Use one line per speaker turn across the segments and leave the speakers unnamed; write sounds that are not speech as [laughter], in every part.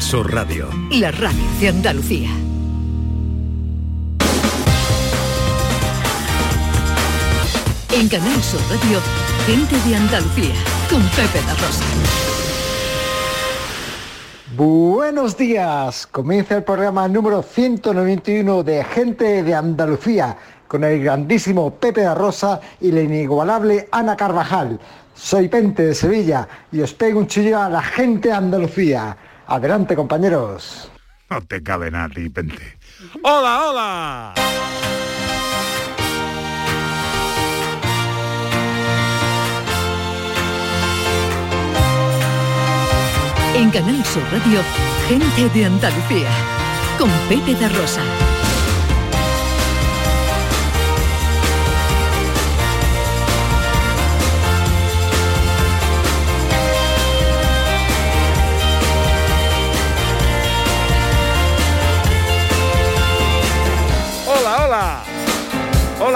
Sur Radio.
La radio de Andalucía. En Canal Sur Radio, gente de Andalucía, con Pepe La Rosa.
Buenos días, comienza el programa número 191 de Gente de Andalucía con el grandísimo Pepe da Rosa y la inigualable Ana Carvajal. Soy Pente de Sevilla y os pego un chillo a la gente de Andalucía. Adelante, compañeros.
No te cabe nada a ti, Pente. ¡Hola, hola!
En Canal Sur Radio, gente de Andalucía, con Pepe da Rosa.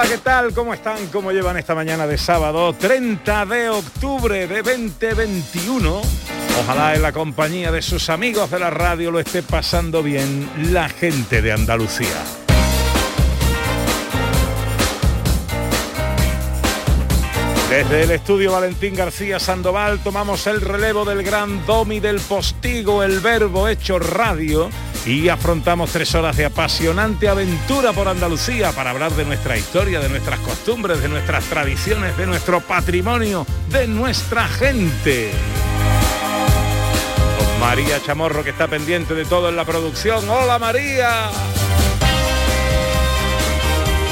Hola, ¿qué tal? ¿Cómo están? ¿Cómo llevan esta mañana de sábado 30 de octubre de 2021? Ojalá en la compañía de sus amigos de la radio lo esté pasando bien la gente de Andalucía. Desde el estudio Valentín García Sandoval tomamos el relevo del gran domi del postigo, el verbo hecho radio, y afrontamos tres horas de apasionante aventura por Andalucía para hablar de nuestra historia, de nuestras costumbres, de nuestras tradiciones, de nuestro patrimonio, de nuestra gente. María Chamorro que está pendiente de todo en la producción. ¡Hola María!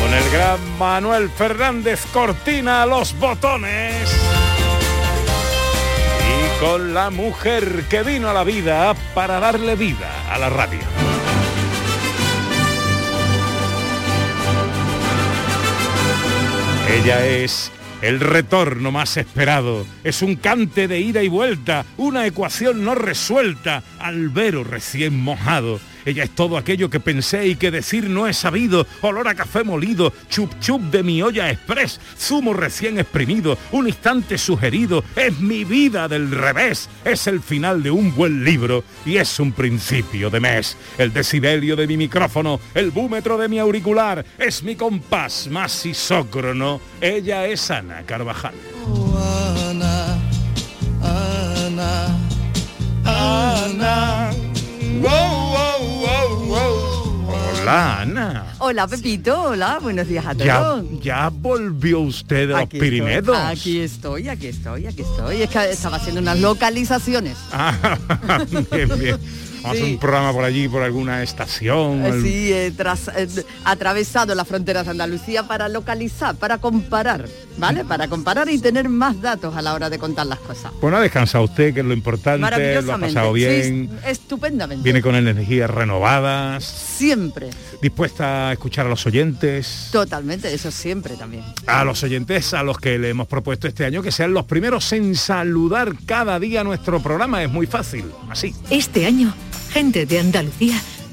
Con el gran Manuel Fernández Cortina los botones. Y con la mujer que vino a la vida para darle vida a la radio. Ella es el retorno más esperado. Es un cante de ida y vuelta, una ecuación no resuelta, albero recién mojado. Ella es todo aquello que pensé y que decir no he sabido. Olor a café molido, chup chup de mi olla express, zumo recién exprimido, un instante sugerido. Es mi vida del revés. Es el final de un buen libro y es un principio de mes. El decibelio de mi micrófono, el búmetro de mi auricular, es mi compás más isócrono. Ella es Ana Carvajal.
Ana, Ana, Ana.
Hola Ana.
Hola Pepito, hola, buenos días a
Ya,
todos.
ya volvió usted de los.
Estoy, aquí estoy, aquí estoy, aquí estoy. Es que estaba haciendo unas localizaciones.
Ah, [laughs] bien, bien. Vamos a hacer
Sí.
un programa por allí, por alguna estación. al-
Sí, he tras- he atravesado las fronteras de Andalucía para localizar, para comparar, ¿vale? Para comparar y tener más datos a la hora de contar las cosas.
Bueno, ha descansado usted, que es lo importante, lo ha
Maravillosamente.
pasado
Sí,
bien,
estupendamente.
viene con energías renovadas,
Siempre,
dispuesta a escuchar a los oyentes.
totalmente, eso siempre también.
A los oyentes a los que le hemos propuesto este año que sean los primeros en saludar cada día nuestro programa. Es muy fácil, así.
Este año, gente de Andalucía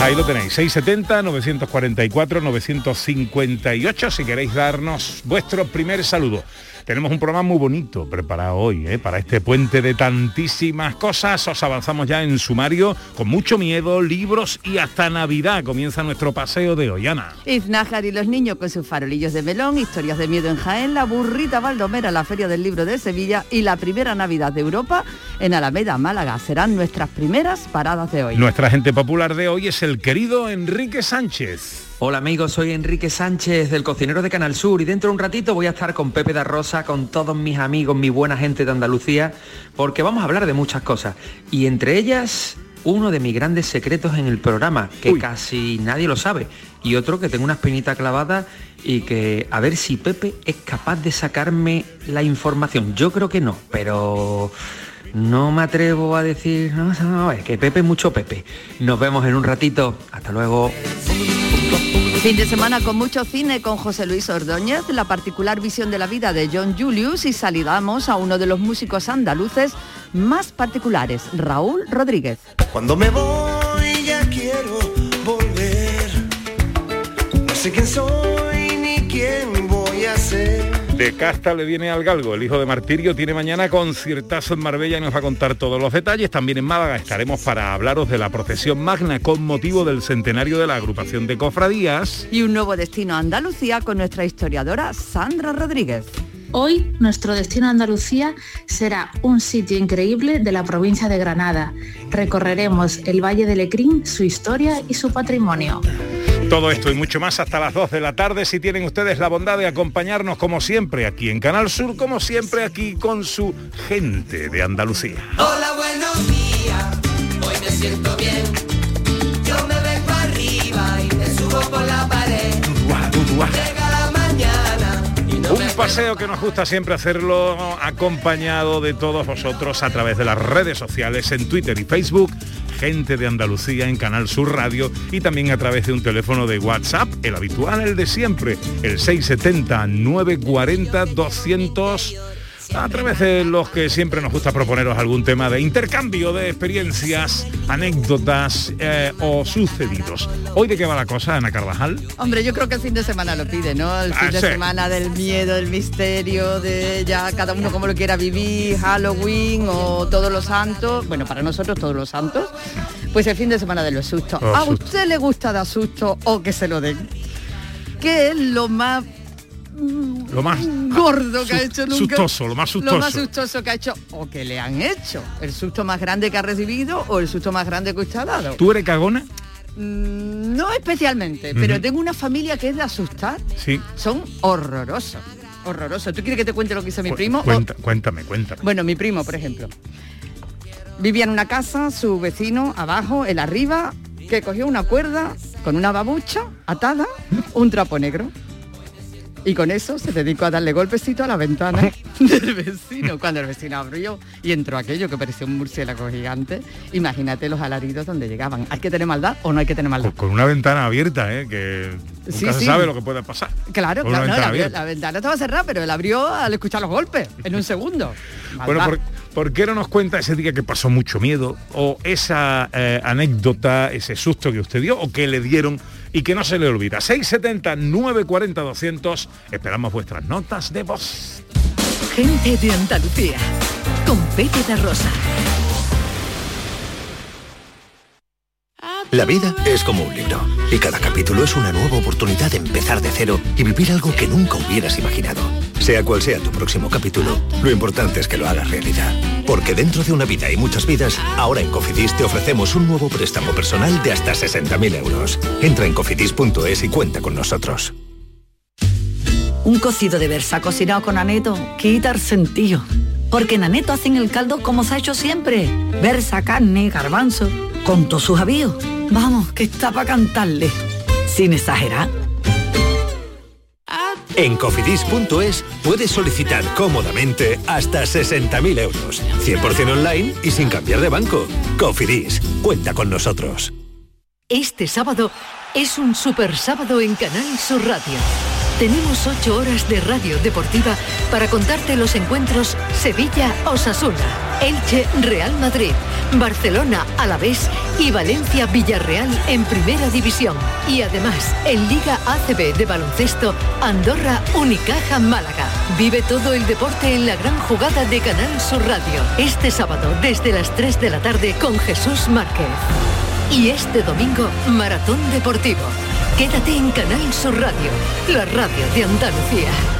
Pues ahí lo tenéis, 670, 944, 958, si queréis darnos vuestro primer saludo. Tenemos un programa muy bonito preparado hoy, ¿eh? para este puente de tantísimas cosas. Os avanzamos ya en sumario, con mucho miedo, libros y hasta Navidad. Comienza nuestro paseo de hoy, Ana.
Iznájar y los niños con sus farolillos de melón, historias de miedo en Jaén, la burrita Baldomera, la Feria del Libro de Sevilla y la primera Navidad de Europa en Alameda, Málaga. Serán nuestras primeras paradas de hoy.
Nuestra gente popular de hoy es el querido Enrique Sánchez.
Hola amigos, soy Enrique Sánchez del cocinero de Canal Sur y dentro de un ratito voy a estar con Pepe da Rosa, con todos mis amigos, mi buena gente de Andalucía, porque vamos a hablar de muchas cosas. Y entre ellas, uno de mis grandes secretos en el programa, que casi nadie lo sabe, y otro que tengo una espinita clavada y que a ver si Pepe es capaz de sacarme la información. Yo creo que no, pero no me atrevo a decir, no, no, es que Pepe es mucho Pepe. Nos vemos en un ratito. Hasta luego.
Fin de semana con mucho cine con José Luis Ordóñez, la particular visión de la vida de John Julius y saludamos a uno de los músicos andaluces más particulares, Raúl Rodríguez.
Cuando me voy ya quiero volver. No sé quién soy
De casta le viene al galgo, el hijo de Martirio tiene mañana conciertazo en Marbella y nos va a contar todos los detalles. También en Málaga estaremos para hablaros de la procesión magna con motivo del centenario de la agrupación de cofradías.
Y un nuevo destino a Andalucía con nuestra historiadora Sandra Rodríguez.
Hoy nuestro destino a Andalucía será un sitio increíble de la provincia de Granada. Recorreremos el Valle de Lecrín, su historia y su patrimonio.
Todo esto y mucho más hasta las 2 de la tarde si tienen ustedes la bondad de acompañarnos como siempre aquí en Canal Sur, como siempre aquí con su gente de Andalucía.
Hola, buenos días. Hoy me siento bien. Yo me vengo arriba y me subo por la pared.
Un paseo que nos gusta siempre hacerlo acompañado de todos vosotros a través de las redes sociales en Twitter y Facebook, gente de Andalucía en Canal Sur Radio y también a través de un teléfono de WhatsApp, el habitual, el de siempre, el 670 940 200 a través de los que siempre nos gusta proponeros algún tema de intercambio de experiencias, anécdotas eh, o sucedidos. ¿Hoy de qué va la cosa, Ana Carvajal?
Hombre, yo creo que el fin de semana lo pide, ¿no? El fin
Ah,
de
sí.
semana del miedo, del misterio, de ya cada uno como lo quiera vivir, Halloween o todos los santos. Bueno, para nosotros todos los santos. Pues el fin de semana de los sustos. ¿A usted le gusta dar susto o que se lo den? ¿Qué es lo más
Lo más
gordo que ha hecho nunca?
sustoso, lo más
Lo más
sustoso.
sustoso que ha hecho o que le han hecho. ¿El susto más grande que ha recibido o el susto más grande que usted ha dado?
¿Tú eres cagona?
Mm, No especialmente, pero tengo una familia que es de asustar.
Sí.
Son horrorosos. Horrorosos. ¿Tú quieres que te cuente lo que hizo mi
Cu-
primo?
cuenta- cuéntame, cuéntame.
O- bueno, mi primo, por ejemplo. Vivía en una casa, su vecino abajo, él arriba, que cogió una cuerda con una babucha atada, un trapo negro. Y con eso se dedicó a darle golpecito a la ventana [laughs] del vecino. Cuando el vecino abrió y entró aquello que parecía un murciélago gigante, imagínate los alaridos donde llegaban. ¿Hay que tener maldad o no hay que tener maldad?
Con una ventana abierta, ¿eh? que nunca
Sí,
se
sí.
sabe lo que puede pasar.
Claro, claro, no, la, ventana estaba cerrada, pero él abrió al escuchar los golpes, en un segundo.
Bueno,
Maldad.
¿por, por qué no nos cuenta ese día que pasó mucho miedo? O esa eh, anécdota, ese susto que usted dio o que le dieron y que no se le olvida. 670 940 200. Esperamos vuestras notas de voz.
Gente de Andalucía. Con Pepe da Rosa.
La vida es como un libro y cada capítulo es una nueva oportunidad de empezar de cero y vivir algo que nunca hubieras imaginado. Sea cual sea tu próximo capítulo, lo importante es que lo hagas realidad. Porque dentro de una vida y muchas vidas, ahora en Cofidis te ofrecemos un nuevo préstamo personal de hasta 60.000 euros. Entra en cofidis.es y cuenta con nosotros.
Un cocido de versa cocinado con aneto quita el sentido. Porque en aneto hacen el caldo como se ha hecho siempre. Versa, carne, garbanzo, con todos sus avíos. Vamos, que está para cantarle. Sin exagerar.
En cofidis.es puedes solicitar cómodamente hasta 60.000 euros. 100% online y sin cambiar de banco. Cofidis, cuenta con nosotros.
Este sábado es un super sábado en Canal Sur Radio. Tenemos ocho horas de radio deportiva para contarte los encuentros Sevilla-Osasuna, Elche-Real Madrid, Barcelona-Alavés y Valencia-Villarreal en Primera División. Y además, en Liga ACB de baloncesto, Andorra-Unicaja Málaga. Vive todo el deporte en la gran jugada de Canal Sur Radio. Este sábado desde las 3 de la tarde con Jesús Márquez. Y este domingo, Maratón Deportivo. Quédate en Canal Sur Radio, la radio de Andalucía.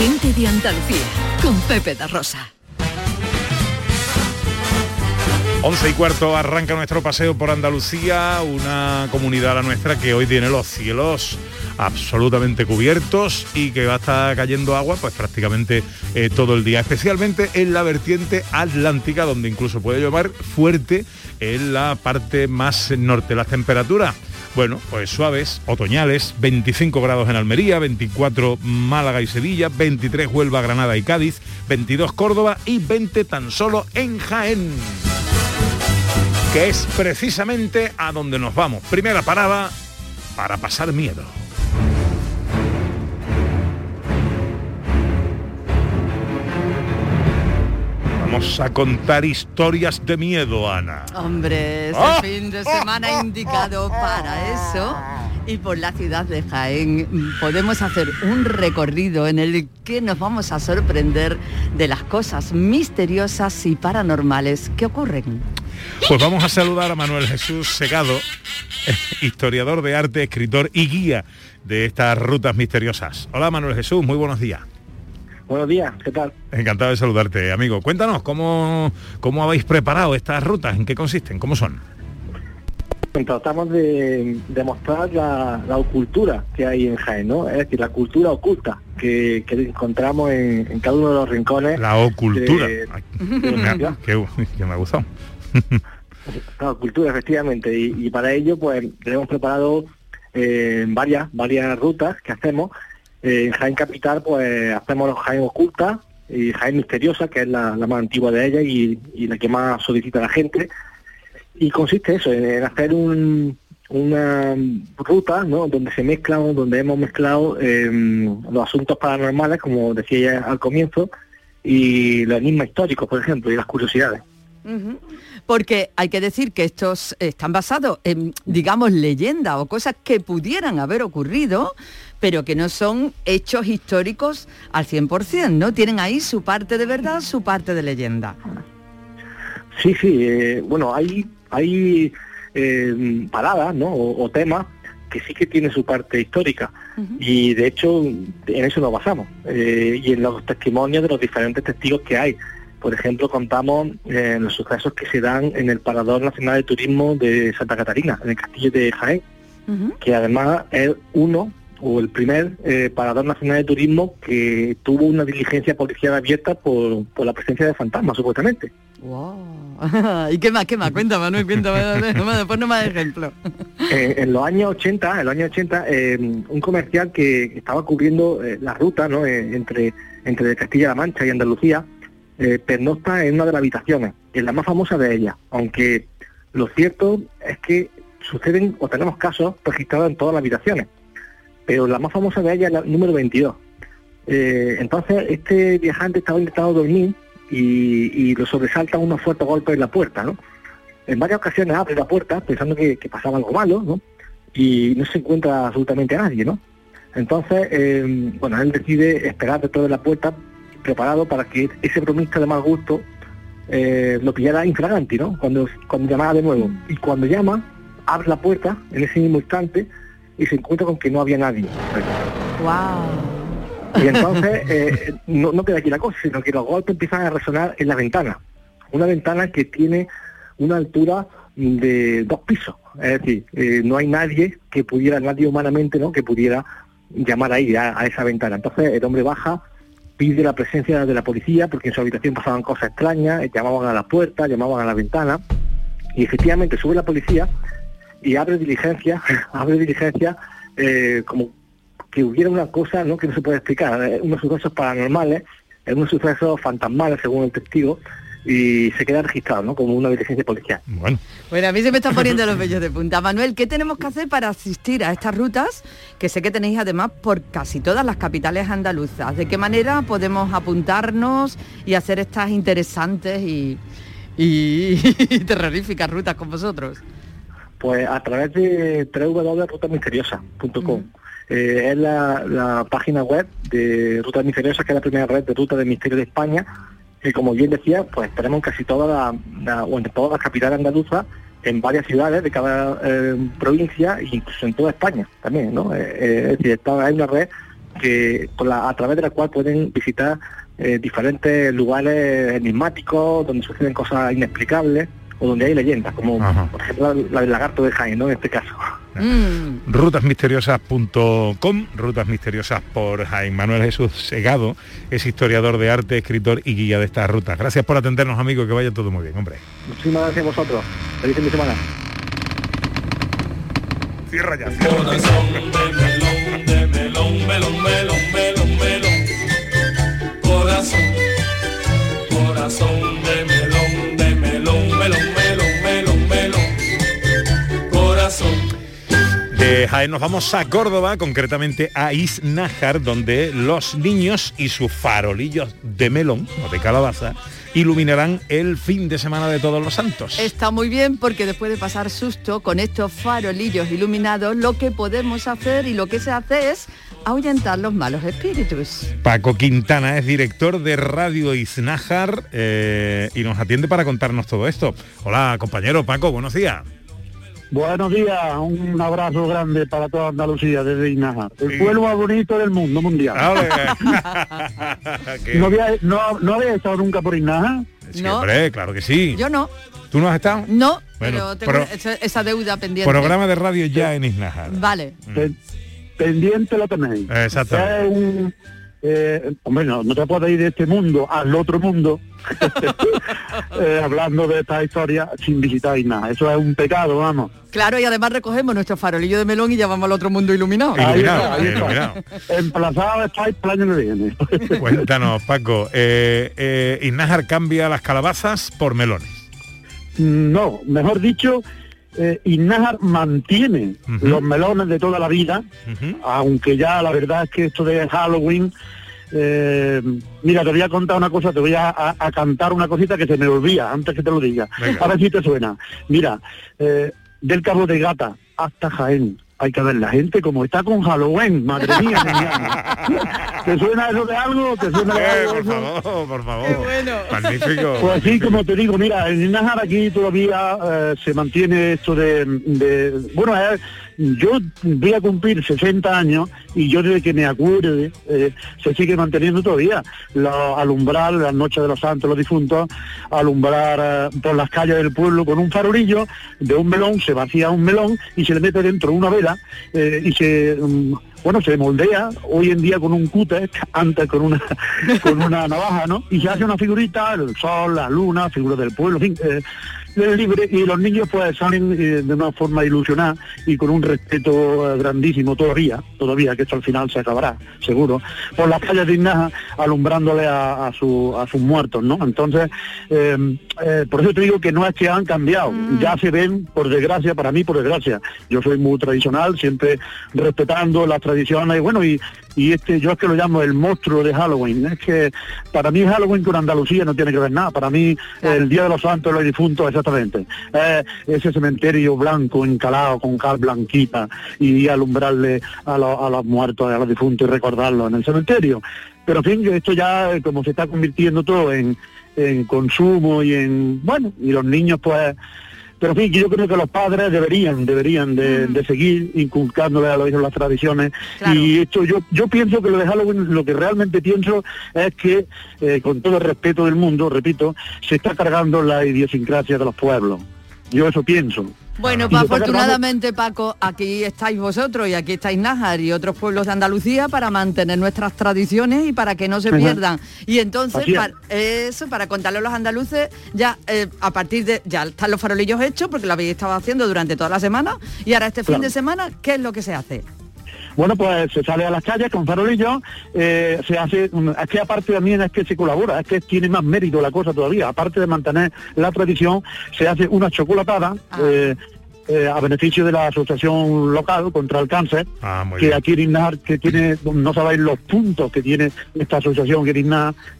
gente de Andalucía, con Pepe da Rosa.
11 y cuarto arranca nuestro paseo por Andalucía, una comunidad la nuestra que hoy tiene los cielos absolutamente cubiertos y que va a estar cayendo agua pues prácticamente eh, todo el día, especialmente en la vertiente atlántica donde incluso puede llover fuerte en la parte más norte. Las temperaturas bueno, pues suaves, otoñales, 25 grados en Almería, 24 Málaga y Sevilla, 23 Huelva, Granada y Cádiz, 22 Córdoba y 20 tan solo en Jaén que es precisamente a donde nos vamos. Primera parada para pasar miedo. Vamos a contar historias de miedo, Ana.
Hombre, este
¡Ah!
fin de semana indicado para eso. Y por la ciudad de Jaén podemos hacer un recorrido en el que nos vamos a sorprender de las cosas misteriosas y paranormales que ocurren.
Pues vamos a saludar a Manuel Jesús Segado, historiador de arte, escritor y guía de estas rutas misteriosas. Hola Manuel Jesús, muy buenos días.
Buenos días, ¿qué tal?
Encantado de saludarte, amigo. Cuéntanos, ¿cómo, cómo habéis preparado estas rutas? ¿En qué consisten? ¿Cómo son?
Tratamos de, de mostrar la, la ocultura que hay en Jaén, ¿no? Es decir, la cultura oculta que, que encontramos en, en cada uno de los rincones.
La ocultura.
de-
Ay,
de la ciudad.
que, que me ha gustado.
La cultura, efectivamente. Y, y para ello, pues, le hemos preparado eh, varias, varias rutas que hacemos. Eh, en Jaén Capital, pues, hacemos los Jaén Oculta y Jaén Misteriosa, que es la, más antigua de ellas y, la que más solicita la gente. Y consiste eso, en, hacer un, una ruta, ¿no? Donde se mezclan, donde hemos mezclado eh, los asuntos paranormales, como decía ya al comienzo, y los enigmas históricos, por ejemplo, y las curiosidades.
Porque hay que decir que estos están basados en, digamos, leyendas o cosas que pudieran haber ocurrido, pero que no son hechos históricos al 100%, ¿no? Tienen ahí su parte de verdad, su parte de leyenda.
Sí, sí, eh, bueno, hay, hay eh, paradas, ¿no? O, o temas que sí que tienen su parte histórica. Y de hecho, en eso nos basamos. eh, y en los testimonios de los diferentes testigos que hay. Por ejemplo, contamos eh, los sucesos que se dan en el Parador Nacional de Turismo de Santa Catarina, en el Castillo de Jaén, que además es uno o el primer eh, Parador Nacional de Turismo que tuvo una diligencia policial abierta por, por la presencia de fantasmas, supuestamente. [laughs]
¿Y qué más, qué más? Cuenta, Manuel, después no más ejemplos. [laughs]
Eh, en los años 80, en los años 80, eh, un comercial que estaba cubriendo eh, la ruta ¿no? Eh, entre, entre Castilla-La Mancha y Andalucía, pernocta en una de las habitaciones, en la más famosa de ellas, aunque lo cierto es que suceden o tenemos casos registrados en todas las habitaciones, pero la más famosa de ellas es la número 22. Eh, entonces, este viajante estaba intentando dormir y, y lo sobresalta unos fuertes golpes en la puerta, ¿no? En varias ocasiones abre la puerta pensando que, pasaba algo malo, ¿no? Y no se encuentra absolutamente a nadie, ¿no? Entonces, eh, bueno, él decide esperar detrás de la puerta preparado para que ese bromista de mal gusto eh, lo pillara infraganti, ¿no? Cuando, cuando llamaba de nuevo. Y cuando llama, abre la puerta en ese mismo instante y se encuentra con que no había nadie.
Wow.
Y entonces eh, no, no queda aquí la cosa, sino que los golpes empiezan a resonar en la ventana. Una ventana que tiene una altura de dos pisos. Es decir, eh, no hay nadie que pudiera, nadie humanamente, ¿no? Que pudiera llamar ahí a, a esa ventana. Entonces el hombre baja, pide la presencia de la policía porque en su habitación pasaban cosas extrañas, llamaban a la puerta, llamaban a la ventana y efectivamente sube la policía y abre diligencia, [laughs] abre diligencia eh, como que hubiera una cosa ¿no? que no se puede explicar, eh, unos sucesos paranormales, eh, unos sucesos fantasmales según el testigo, y se queda registrado ¿no? como una diligencia policial.
Bueno.
Bueno, a mí se me están poniendo los vellos de punta. Manuel, ¿qué tenemos que hacer para asistir a estas rutas? Que sé que tenéis además por casi todas las capitales andaluzas. ¿De qué manera podemos apuntarnos y hacer estas interesantes y, y, [laughs] terroríficas rutas con vosotros.
Pues a través de www.rutasmisteriosas.com. Eh, es la, la página web de Rutas Misteriosas, que es la primera red de rutas de misterio de España, que como bien decía, pues tenemos casi toda la, la- o en todas las capitales andaluzas, en varias ciudades de cada eh, provincia e incluso en toda España también, ¿no? Eh, eh, es decir, está, hay una red que con la- a través de la cual pueden visitar eh, diferentes lugares enigmáticos, donde suceden cosas inexplicables o donde hay leyendas, como por ejemplo la del lagarto de Jaén, ¿no? En este caso.
rutasmisteriosas.com, Rutas Misteriosas por Jaime Manuel Jesús Segado, es historiador de arte, escritor y guía de estas rutas. Gracias por atendernos, amigos, que vaya todo muy bien, hombre.
Muchísimas gracias a vosotros. Feliz fin de semana.
Cierra ya.
de melón, melón, melón, melón, melón. Corazón, corazón
Jaén nos vamos a Córdoba, concretamente a Iznájar, donde los niños y sus farolillos de melón o de calabaza iluminarán el fin de semana de todos los santos.
Está muy bien porque después de pasar susto con estos farolillos iluminados, lo que podemos hacer y lo que se hace es ahuyentar los malos espíritus.
Paco Quintana es director de Radio Iznájar eh, y nos atiende para contarnos todo esto. Hola, compañero Paco, buenos días.
Buenos días, un abrazo grande para toda Andalucía desde Inajar, el pueblo más bonito del mundo mundial. [laughs] ¿No, había, no, ¿No había estado nunca por Inajar?
Sí, hombre, claro que sí.
Yo no,
¿Tú no has estado?
no,
Bueno,
pero tengo
pro-
esa, deuda pendiente.
Programa de radio ya en Iznájar.
Vale.
Pen- pendiente lo tenéis. Es un, eh, hombre, no, no te puedes ir de este mundo al otro mundo [laughs] eh, hablando de esta historia sin visitar nada. Eso es un pecado, vamos.
Claro, y además recogemos nuestro farolillo de melón y ya vamos al otro mundo iluminado.
Ahí está, ahí está. Emplazado estáis año que viene.
Cuéntanos, Paco. Eh, eh, cambia las calabazas por melones.
No, mejor dicho, eh, Iznájar mantiene los melones de toda la vida, aunque ya la verdad es que esto de Halloween, eh, mira, te voy a contar una cosa, te voy a, a- a cantar una cosita que se me olvida antes que te lo diga.
Venga.
A ver si te suena. Mira, eh, del Cabo de Gata hasta Jaén. Hay que ver la gente como está con Halloween, madre mía. [laughs] ¿Te suena eso de algo? ¿Te suena de
Eh,
algo
por favor, por favor. Magnífico.
Pues sí, como te digo, mira, en Nájar aquí todavía eh, se mantiene esto de... de- bueno, eh, yo voy a cumplir 60 años y yo desde que me acuerde eh, se sigue manteniendo todavía. Alumbrar las noches de los santos, los difuntos, alumbrar eh, por las calles del pueblo con un farolillo de un melón, se vacía un melón y se le mete dentro una vela eh, y se... mm, bueno, se moldea hoy en día con un cúter, antes con una [laughs] con una navaja, ¿no? Y se hace una figurita, el sol, la luna, figura del pueblo, fin, libre y los niños pues salen eh, de una forma ilusionada y con un respeto eh, grandísimo todavía, todavía que esto al final se acabará, seguro, por las calles de Inaja alumbrándole a, a, su- a sus muertos, ¿no? Entonces, eh, eh, por eso te digo que no es que han cambiado, ya se ven, por desgracia, para mí por desgracia, yo soy muy tradicional, siempre respetando las tradiciones, y bueno, y, y este yo es que lo llamo el monstruo de Halloween, es que para mí Halloween con Andalucía no tiene que ver nada, para mí el Día de los Santos, los difuntos, exactamente, Eh, ese cementerio blanco encalado con cal blanquita y alumbrarle a, los- a los muertos, a los difuntos y recordarlos en el cementerio. Pero en fin, esto ya eh, como se está convirtiendo todo en, en consumo y en, bueno, y los niños pues pero en fin, yo creo que los padres deberían, deberían de, de seguir inculcándole a los hijos las tradiciones. Y esto yo, yo pienso que lo de Halloween, lo que realmente pienso es que, eh, con todo el respeto del mundo, repito, se está cargando la idiosincrasia de los pueblos. Yo eso pienso.
Bueno, pues afortunadamente, Paco, aquí estáis vosotros y aquí estáis Nájar y otros pueblos de Andalucía para mantener nuestras tradiciones y para que no se
Ajá.
pierdan. Y entonces,
Así es.
para, eso, para contarle a los andaluces, ya eh, a partir de, ya están los farolillos hechos, porque lo habéis estado haciendo durante toda la semana, y ahora este fin
Claro.
de semana, ¿qué es lo que se hace?
Bueno, pues se sale a las calles con farolillos, eh, se hace, es que aparte también es que se colabora, es que tiene más mérito la cosa todavía, aparte de mantener la tradición, se hace una chocolatada eh, eh, a beneficio de la asociación local contra el cáncer,
Ah,
que
bien.
aquí en Iznar, que tiene, no sabéis los puntos que tiene esta asociación que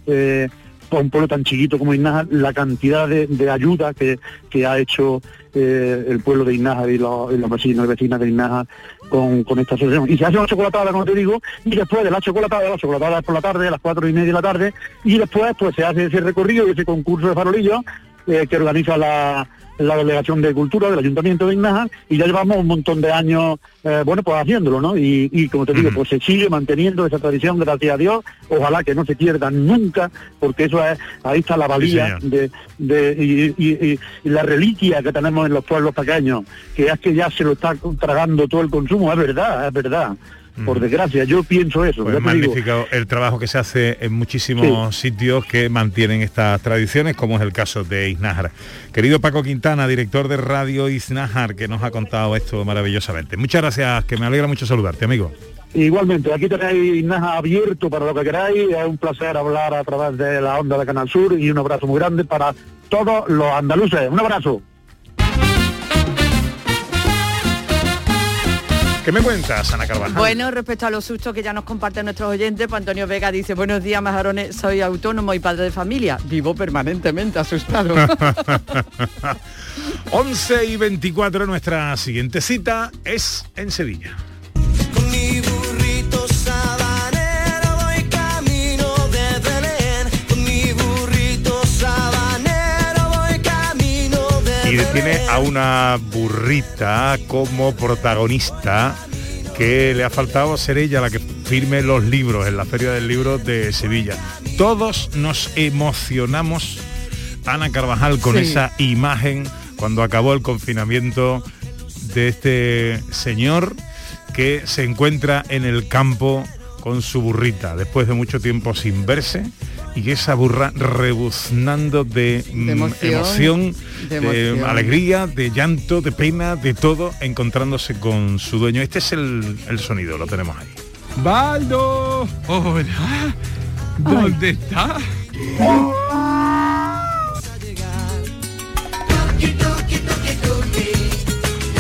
eh, para un pueblo tan chiquito como Iznájar, la cantidad de, de ayuda que, que ha hecho eh, el pueblo de Iznájar y los, y los vecinos y vecinas de Iznájar con, esta asociación. Y se hace una chocolatada, como te digo, y después de la chocolatada, la chocolatada es por la tarde, a las cuatro y media de la tarde, y después pues se hace ese recorrido y ese concurso de farolillos eh, que organiza la, la Delegación de Cultura del Ayuntamiento de Iznájar y ya llevamos un montón de años, eh, bueno, pues haciéndolo, ¿no? Y, y como te digo, pues se sigue manteniendo esa tradición, gracias a Dios, ojalá que no se pierda nunca, porque eso es, ahí está la valía de, de- y, y- y- y la reliquia que tenemos en los pueblos pequeños, que es que ya se lo está tragando todo el consumo, es verdad, es verdad. Por desgracia, yo pienso eso.
Pues
digo.
magnífico el trabajo que se hace en muchísimos sitios que mantienen estas tradiciones, como es el caso de Iznájar. Querido Paco Quintana, director de Radio Iznájar, que nos ha contado esto maravillosamente. Muchas gracias, que me alegra mucho saludarte, amigo.
Igualmente, aquí tenéis Naja abierto para lo que queráis. Es un placer hablar a través de la onda de Canal Sur y un abrazo muy grande para todos los andaluces. Un abrazo.
¿Qué me cuentas, Ana Carvajal?
Bueno, respecto a los sustos que ya nos comparten nuestros oyentes, pues Antonio Vega dice, buenos días, majarones, soy autónomo y padre de familia. Vivo permanentemente asustado. [laughs]
11 y 24, nuestra siguiente cita es en Sevilla. Y tiene a una burrita como protagonista que le ha faltado ser ella la que firme los libros en la Feria del Libro de Sevilla. Todos nos emocionamos, Ana Carvajal, con
Sí.
esa imagen cuando acabó el confinamiento de este señor que se encuentra en el campo con su burrita después de mucho tiempo sin verse y esa burra rebuznando de, mm,
emoción,
emoción,
de
de
emoción.
alegría, de llanto, de pena, de todo, encontrándose con su dueño. Este es el, el sonido, lo tenemos ahí.
Baldo, hola, ¿dónde está?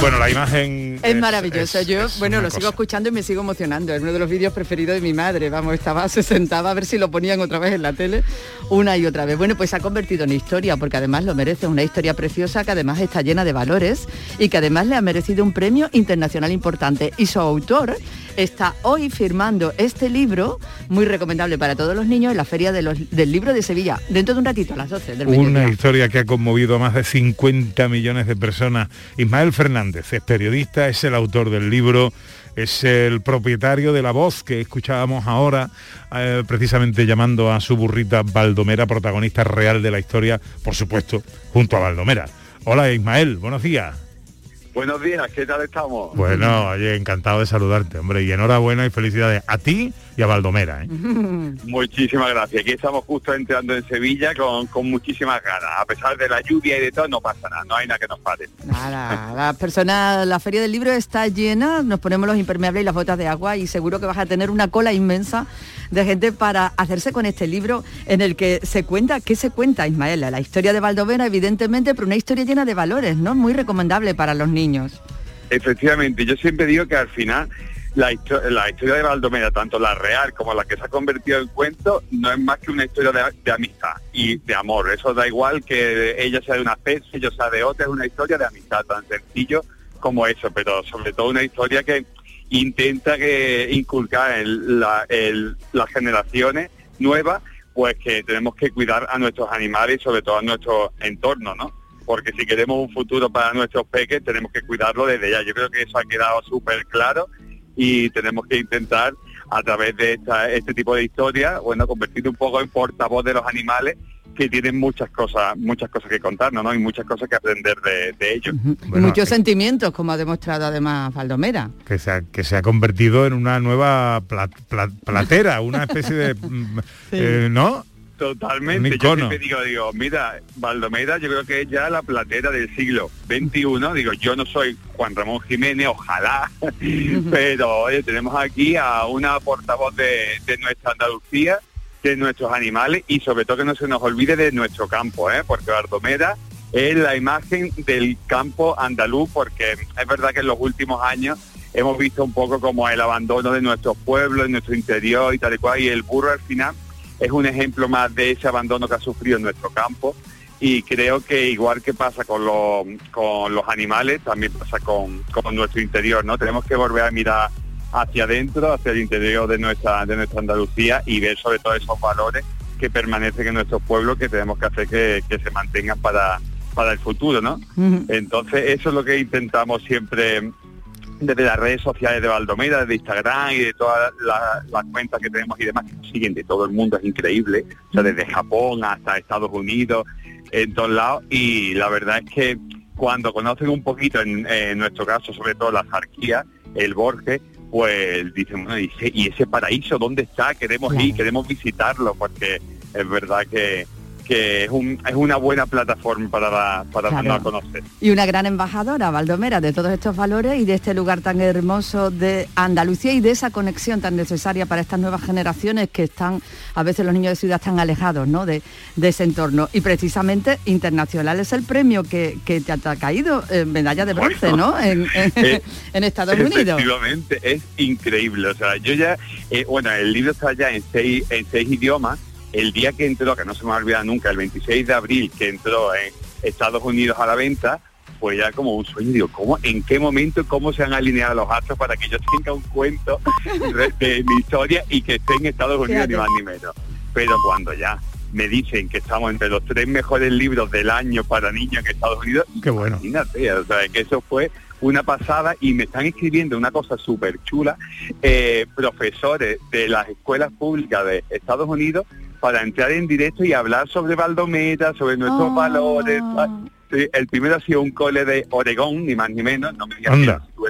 Bueno, la imagen
Es maravilloso.
es-
Yo,
es
bueno, lo sigo escuchando y me sigo emocionando. Es uno de los vídeos preferidos de mi madre. Vamos, estaba, [laughs] se sentaba a ver si lo ponían otra vez en la tele, una y otra vez. Bueno, pues se ha convertido en historia, porque además lo merece. Una historia preciosa que además está llena de valores y que además le ha merecido un premio internacional importante. Y su autor está hoy firmando este libro, muy recomendable para todos los niños, en la Feria de los- del Libro de Sevilla, dentro de un ratito, a las 12 del mediodía.
Una historia que ha conmovido a más de 50 millones de personas. Ismael Fernández es periodista, es el autor del libro, es el propietario de la voz que escuchábamos ahora, eh, precisamente llamando a su burrita Baldomera, protagonista real de la historia, por supuesto, junto a Baldomera. Hola Ismael, buenos días.
Buenos días, ¿qué tal estamos?
Bueno, oye, encantado de saludarte, hombre, y enhorabuena y felicidades a ti y a Baldomera. ¿eh? [laughs]
Muchísimas gracias. Aquí estamos justo entrando en Sevilla con, con muchísimas ganas. A pesar de la lluvia y de todo, no pasa nada, no hay nada que nos pare.
Nada, la persona, la feria del libro está llena, nos ponemos los impermeables y las botas de agua y seguro que vas a tener una cola inmensa de gente para hacerse con este libro en el que se cuenta, ¿qué se cuenta, Ismael? La historia de Valdovera, evidentemente, pero una historia llena de valores, ¿no? Muy recomendable para los niños.
Efectivamente, yo siempre digo que al final la, histo- la historia de Baldomera, tanto la real como la que se ha convertido en cuento, no es más que una historia de, amistad y de amor. Eso da igual que ella sea de una especie, yo sea de otra, es una historia de amistad tan sencillo como eso, pero sobre todo una historia que intenta que inculcar en el- las generaciones nuevas, pues que tenemos que cuidar a nuestros animales y sobre todo a nuestro entorno, ¿no? Porque si queremos un futuro para nuestros peques tenemos que cuidarlo desde ya. Yo creo que eso ha quedado súper claro y tenemos que intentar a través de esta- este tipo de historias, bueno, convertir un poco en portavoz de los animales que tienen muchas cosas, muchas cosas que contarnos, ¿no? Y muchas cosas que aprender de, de ellos.
muchos sentimientos, como ha demostrado además Valdomera.
que se ha, que se ha convertido en una nueva pla- pla- platera, una especie de... [laughs] eh, ¿No?
Totalmente.
Un
Yo siempre digo, digo, mira, Baldomera yo creo que es ya la platera del siglo XXI. Digo, yo no soy Juan Ramón Jiménez, ojalá, [laughs] pero oye, tenemos aquí a una portavoz de, de nuestra Andalucía, de nuestros animales y sobre todo que no se nos olvide de nuestro campo, ¿eh? porque Baldomera es la imagen del campo andaluz, porque es verdad que en los últimos años hemos visto un poco como el abandono de nuestros pueblos, de nuestro interior y tal y cual, y el burro al final es un ejemplo más de ese abandono que ha sufrido en nuestro campo y creo que igual que pasa con los, con los animales, también pasa con, con nuestro interior, ¿no? Tenemos que volver a mirar hacia adentro, hacia el interior de nuestra, de nuestra Andalucía y ver sobre todo esos valores que permanecen en nuestros pueblos que tenemos que hacer que, que se mantengan para, para el futuro, ¿no? Entonces eso es lo que intentamos siempre desde las redes sociales de Valdomera, de Instagram y de todas la- las cuentas que tenemos y demás que nos siguen de todo el mundo, es increíble, o sea, desde Japón hasta Estados Unidos, en todos lados, y la verdad es que cuando conocen un poquito, en, en nuestro caso, sobre todo la zarquía, el Borges, pues dicen, bueno, ¿y ese, y ese paraíso dónde está? Queremos ir, queremos visitarlo, porque es verdad que, que es, un, es una buena plataforma para, dar- para
Claro.
darnos a conocer.
Y una gran embajadora, Valdomera, de todos estos valores y de este lugar tan hermoso de Andalucía y de esa conexión tan necesaria para estas nuevas generaciones que están, a veces los niños de ciudad están alejados ¿no? de, de ese entorno. Y precisamente internacional es el premio que, que te ha caído, eh, medalla de bronce, ¿no? En, en- [laughs]
Eh,
en Estados Unidos.
Efectivamente, es increíble. O sea, yo ya, eh, bueno, el libro está ya en seis, en seis idiomas. El día que entró, que no se me va a olvidar nunca, el 26 de abril, que entró en Estados Unidos a la venta, fue ya como un sueño. Digo, ¿cómo, ¿en qué momento, cómo se han alineado los astros para que yo tenga un cuento [laughs] de, de mi historia y que esté en Estados Unidos, ni más ni menos? Pero cuando ya me dicen que estamos entre los tres mejores libros del año para niños en Estados Unidos,
Qué bueno.
Imagínate, o sea, que eso fue una pasada y me están escribiendo una cosa súper chula, eh, profesores de las escuelas públicas de Estados Unidos para entrar en directo y hablar sobre Valdomera, sobre nuestros valores. Sí, el primero ha sido un cole de Oregón, ni más ni menos, no me digas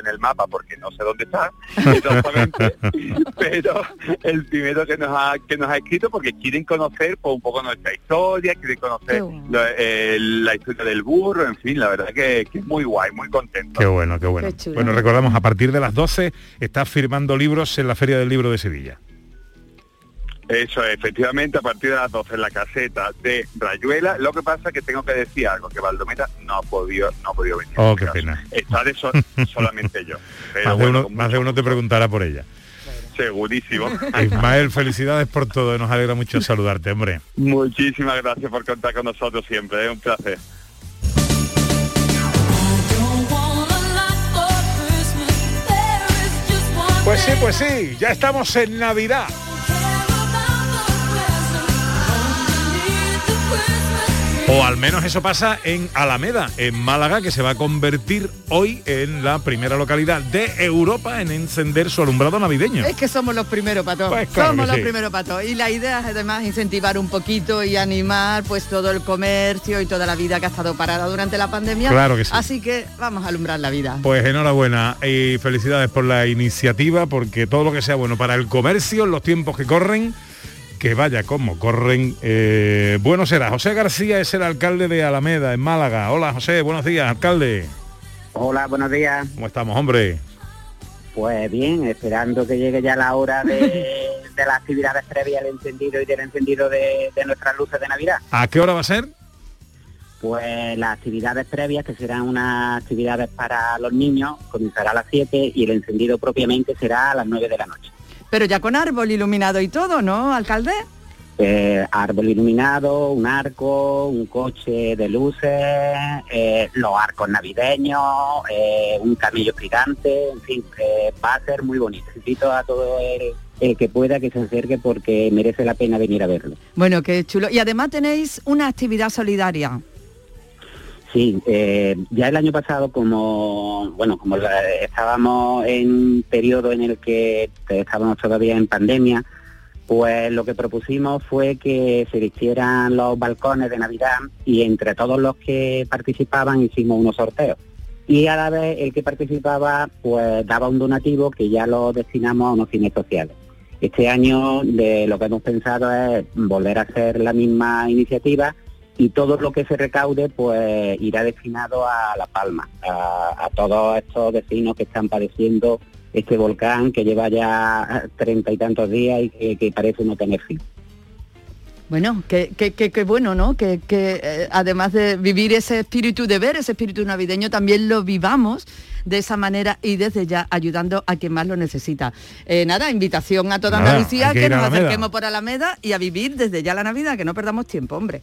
en el mapa porque no sé dónde está, exactamente, [laughs] pero el primero que nos ha que nos ha escrito porque quieren conocer pues, un poco nuestra historia, quieren conocer lo- eh, la historia del burro, en fin, la verdad que, que es muy guay, muy contento.
Qué bueno, qué bueno.
Qué
bueno, recordamos, a partir de las 12 estás firmando libros en la Feria del Libro de Sevilla.
Eso, efectivamente, a partir de las 12 en la caseta de Rayuela. Lo que pasa es que tengo que decir algo, que Baldomera no ha podido, no ha podido venir.
Oh, qué pena.
Está de so- [laughs] solamente yo. Pero
Más de,
bueno,
uno, más de uno te preguntará por ella.
segurísimo. [laughs]
Ismael, felicidades por todo, nos alegra mucho saludarte, hombre.
Muchísimas gracias por contar con nosotros siempre, es un placer.
Pues sí, pues sí, ya estamos en Navidad. O al menos eso pasa en Alameda, en Málaga, que se va a convertir hoy en la primera localidad de Europa en encender su alumbrado navideño.
Es que somos los primeros patos.
Pues claro
somos los
sí.
primeros patos. Y la idea es además incentivar un poquito y animar pues todo el comercio y toda la vida que ha estado parada durante la pandemia.
Claro que sí.
Así que vamos a alumbrar la vida.
Pues enhorabuena y felicidades por la iniciativa, porque todo lo que sea bueno para el comercio, en los tiempos que corren, que vaya como corren, eh, bueno será. José García es el alcalde de Alameda, en Málaga. Hola José, buenos días, alcalde.
Hola, buenos días.
¿Cómo estamos, hombre?
Pues bien, esperando que llegue ya la hora de, [laughs] de las actividades previas al encendido y del encendido de, de nuestras luces de Navidad.
¿A qué hora va a ser?
Pues las actividades previas, que serán unas actividades para los niños, comenzará a las 7 y el encendido propiamente será a las 9 de la noche.
Pero ya con árbol iluminado y todo, ¿no, alcalde?
Eh, árbol iluminado, un arco, un coche de luces, eh, los arcos navideños, eh, un camello gigante, en fin, eh, va a ser muy bonito. Invito a todo el que pueda que se acerque porque merece la pena venir a verlo.
Bueno, qué chulo. Y además tenéis una actividad solidaria.
Sí, eh, ya el año pasado como bueno como estábamos en un periodo en el que estábamos todavía en pandemia, pues lo que propusimos fue que se hicieran los balcones de Navidad y entre todos los que participaban hicimos unos sorteos. Y a la vez el que participaba pues daba un donativo que ya lo destinamos a unos fines sociales. Este año lo que hemos pensado es volver a hacer la misma iniciativa y todo lo que se recaude pues irá destinado a La Palma, a, a todos estos vecinos que están padeciendo este volcán que lleva ya treinta y tantos días y que, que parece no tener fin.
Bueno, qué, qué- qué- qué bueno, ¿no? Que, que, eh, además de vivir ese espíritu de ver, ese espíritu navideño, también lo vivamos de esa manera y desde ya ayudando a quien más lo necesita. Eh, nada, invitación a toda
Nada,
Andalucía
que
que, nos acerquemos por Alameda y a vivir desde ya la Navidad, que no perdamos tiempo, hombre.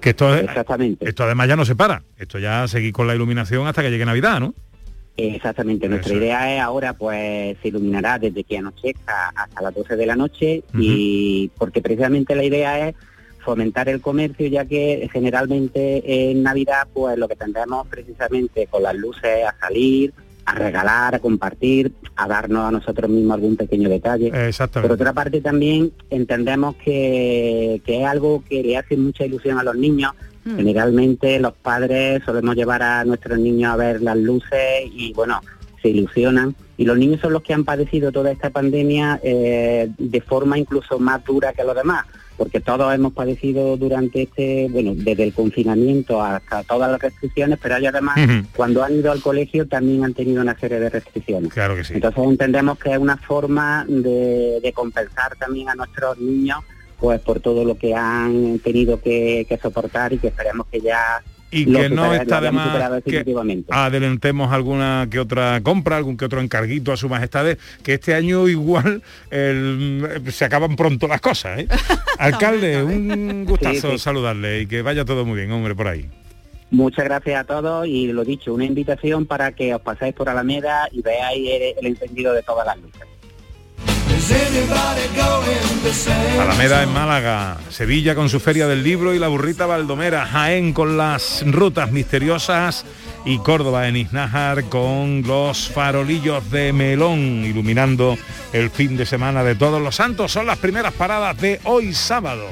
Que esto, esto además ya no se para. Esto ya seguir con la iluminación hasta que llegue Navidad, ¿no?
Exactamente, nuestra
Eso
idea es ahora pues se iluminará desde que anochezca hasta las 12 de la noche y porque precisamente la idea es fomentar el comercio ya que generalmente en Navidad pues lo que tendremos precisamente con las luces a salir, a regalar, a compartir, a darnos a nosotros mismos algún pequeño detalle.
Exactamente.
Por otra parte también entendemos que, que es algo que le hace mucha ilusión a los niños.
Mm.
Generalmente los padres solemos llevar a nuestros niños a ver las luces y bueno, se ilusionan. Y los niños son los que han padecido toda esta pandemia eh, de forma incluso más dura que los demás, porque todos hemos padecido durante este, bueno, desde el confinamiento hasta todas las restricciones, pero ellos además cuando han ido al colegio también han tenido una serie de restricciones.
Claro que sí.
Entonces entendemos que es una forma de, de compensar también a nuestros niños pues por todo lo que han tenido que, que soportar y que esperemos que ya
y que no está de más que adelantemos alguna que otra compra, algún que otro encarguito a su majestades, que este año igual el- se acaban pronto las cosas. ¿eh? [laughs] Alcalde, un gustazo
Sí, sí.
saludarle y que vaya todo muy bien, hombre, por ahí.
Muchas gracias a todos y lo dicho, una invitación para que os pasáis por Alameda y veáis el, el encendido de todas las luces.
Alameda en Málaga, Sevilla con su feria del libro y la burrita Baldomera, Jaén con las rutas misteriosas y Córdoba en Iznájar con los farolillos de melón iluminando el fin de semana de todos los santos. Son las primeras paradas de hoy sábado.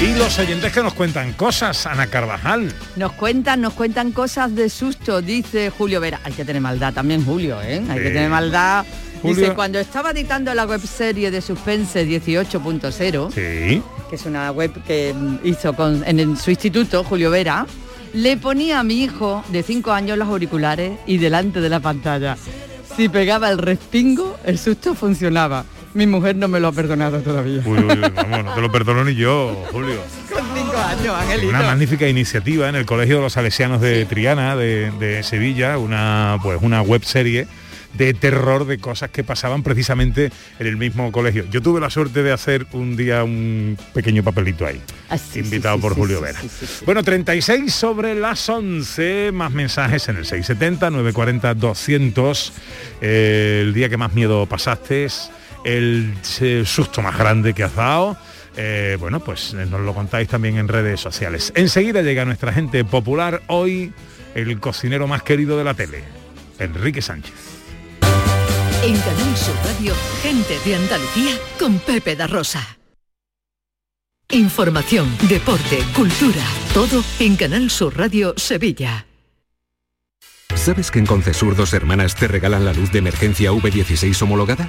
Y los oyentes que nos cuentan cosas, Ana Carvajal.
Nos cuentan, nos cuentan cosas de susto, dice Julio Vera. Hay que tener maldad también, Julio, ¿eh? Hay que tener maldad. Dice, cuando estaba editando la webserie de Suspense 18.0,
Sí.
que es una web que hizo con, en, su instituto, Julio Vera, le ponía a mi hijo de 5 años los auriculares y delante de la pantalla. Si pegaba el respingo, el susto funcionaba. Mi mujer no me lo ha perdonado todavía.
Uy, uy, uy, vamos, no te lo perdono ni yo, Julio.
Con 5 años, Angelito.
Una magnífica iniciativa en el Colegio de los Salesianos de Triana, de, de Sevilla, una pues una web serie de terror de cosas que pasaban precisamente en el mismo colegio. Yo tuve la suerte de hacer un día un pequeño papelito ahí,
Ah, sí,
invitado
sí,
por
sí,
Julio Vera. Bueno, 36 sobre las 11, más mensajes en el 670, 940, 200. Eh, el día que más miedo pasaste, el eh, susto más grande que has dado. Eh, bueno, pues eh, nos lo contáis también en redes sociales. Enseguida llega nuestra gente popular, hoy el cocinero más querido de la tele, Enrique Sánchez.
En Canal Sur Radio, gente de Andalucía con Pepe da. Información, deporte, cultura, todo en Canal Sur Radio Sevilla.
¿Sabes que en Concesur dos hermanas te regalan la luz de emergencia V16 homologada?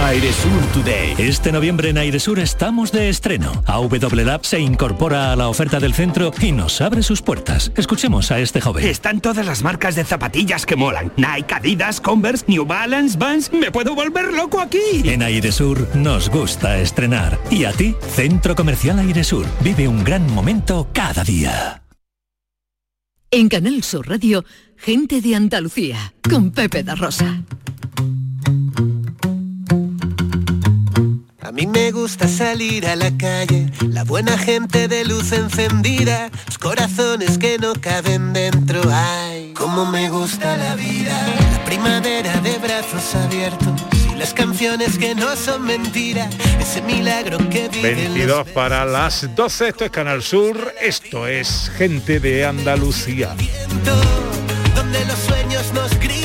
Airesur Today. Este noviembre en Airesur estamos de estreno. AW Lab se incorpora a la oferta del centro y nos abre sus puertas. Escuchemos a este joven.
Están todas las marcas de zapatillas que molan. Nike, Adidas, Converse, New Balance, Vans. Me puedo volver loco aquí.
En Airesur nos gusta estrenar. ¿Y a ti? Centro Comercial Airesur. Vive un gran momento cada día.
En Canal Sur Radio, gente de Andalucía con Pepe da Rosa.
A mí me gusta salir a la calle, la buena gente de luz encendida, los corazones que no caben dentro. Ay, cómo me gusta la vida, la primavera de brazos abiertos y las canciones que no son mentira, ese milagro que vive en los
22 para las 12, esto es Canal Sur, esto es Gente de Andalucía.
donde los sueños nos gritan.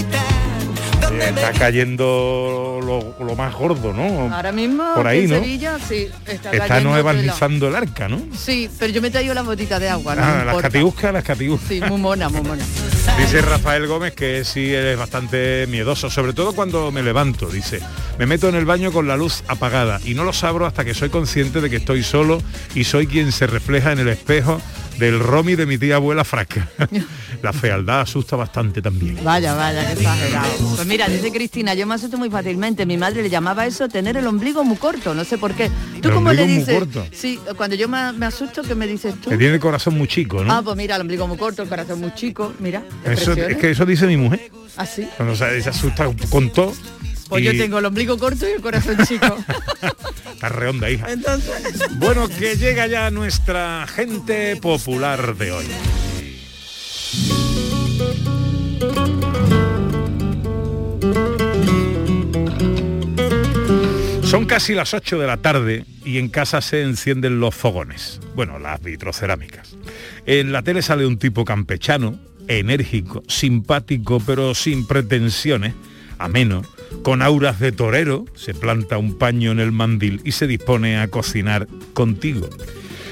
Está cayendo lo, lo más gordo, ¿no?
Ahora mismo
Por ahí, ¿no?
Sevilla, sí, está,
Está no evangelizando el arca, ¿no?
Sí, pero yo me he traído la botita de agua, no
Ah, las catiuscas, las catiuscas.
Sí, muy mona, muy mona. [laughs]
Dice Rafael Gómez que sí es bastante miedoso, sobre todo cuando me levanto, dice. Me meto en el baño con la luz apagada y no lo abro hasta que soy consciente de que estoy solo y soy quien se refleja en el espejo del romi de mi tía abuela frasca. [laughs] la fealdad asusta bastante también.
Vaya, vaya, qué exagerado. Pues mira, dice Cristina, yo me asusto muy fácilmente. Mi madre le llamaba eso tener el ombligo muy corto, no sé por qué. ¿Tú
El
cómo le
muy
dices?
corto.
Sí, cuando yo me, me asusto, ¿qué me dices tú?
Que tiene el corazón muy chico, ¿no?
Ah, pues mira, el ombligo muy corto, el corazón muy chico, mira.
eso, es que eso dice mi mujer.
Así.
Cuando se, se asusta con todo.
Pues
y
yo tengo el ombligo corto y el corazón chico. [laughs]
Está redonda, hija.
Entonces.
Bueno, que llega ya nuestra gente popular de hoy. Son casi las 8 de la tarde y en casa se encienden los fogones. Bueno, las vitrocerámicas. En la tele sale un tipo campechano, enérgico, simpático, pero sin pretensiones, ameno, con auras de torero, se planta un paño en el mandil y se dispone a cocinar contigo.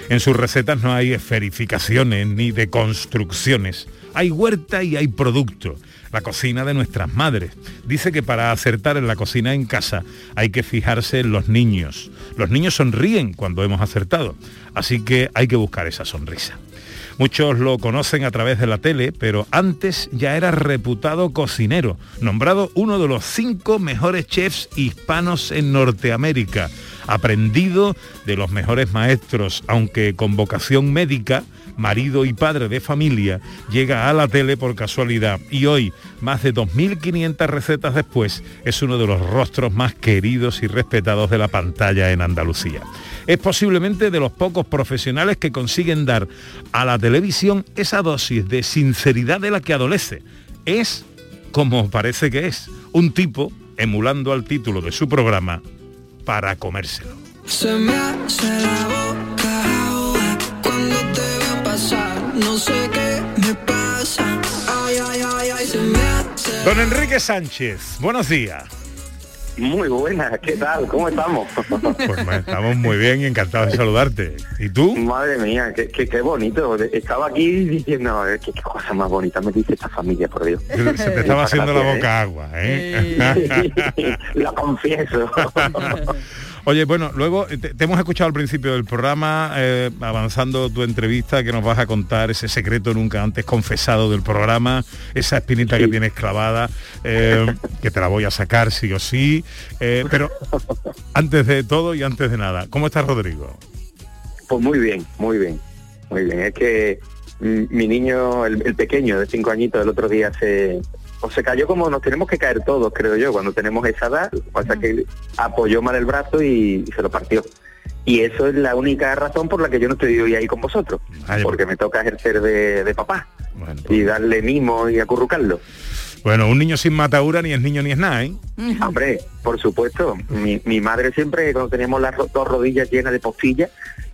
En sus recetas no hay esferificaciones ni deconstrucciones. Hay huerta y hay producto. La cocina de nuestras madres. Dice que para acertar en la cocina en casa hay que fijarse en los niños. Los niños sonríen cuando hemos acertado. Así que hay que buscar esa sonrisa. Muchos lo conocen a través de la tele, pero antes ya era reputado cocinero, nombrado uno de los cinco mejores chefs hispanos en Norteamérica, aprendido de los mejores maestros, aunque con vocación médica, marido y padre de familia, llega a la tele por casualidad y hoy, más de 2.500 recetas después, es uno de los rostros más queridos y respetados de la pantalla en Andalucía. Es posiblemente de los pocos profesionales que consiguen dar a la televisión esa dosis de sinceridad de la que adolece. Es, como parece que es, un tipo, emulando al título de su programa, para comérselo.
No sé qué me pasa. Ay, ay, ay, ay, se me hace.
Don Enrique Sánchez, buenos días.
Muy buenas, ¿qué tal? ¿Cómo estamos?
Pues ma- estamos muy bien y encantados de saludarte. ¿Y tú?
Madre mía, qué, qué, qué bonito. Estaba aquí diciendo, qué, qué cosa más bonita me dice esta familia, por Dios.
Se te estaba haciendo la boca
¿eh?
agua, ¿eh?
Lo [laughs] confieso. [laughs]
Oye, bueno, luego eh, te, te hemos escuchado al principio del programa, eh, avanzando tu entrevista, que nos vas a contar ese secreto nunca antes confesado del programa, esa espinita que tienes clavada, eh, [laughs] que te la voy a sacar sí o sí. eh, pero antes de todo y antes de nada, ¿cómo estás, Rodrigo?
Pues muy bien, muy bien, muy bien. Es que mm, mi niño, el, el pequeño de cinco añitos, el otro día se, o se cayó como nos tenemos que caer todos, creo yo, cuando tenemos esa edad. Pasa que apoyó mal el brazo y, y se lo partió. Y eso es la única razón por la que yo no estoy hoy ahí con vosotros, porque me toca ejercer de, de papá y darle mimo y acurrucarlo.
Bueno, un niño sin matadura ni es niño ni es nada, ¿eh? [laughs]
Hombre, por supuesto. Mi, mi madre siempre, cuando teníamos las dos rodillas llenas de postillas,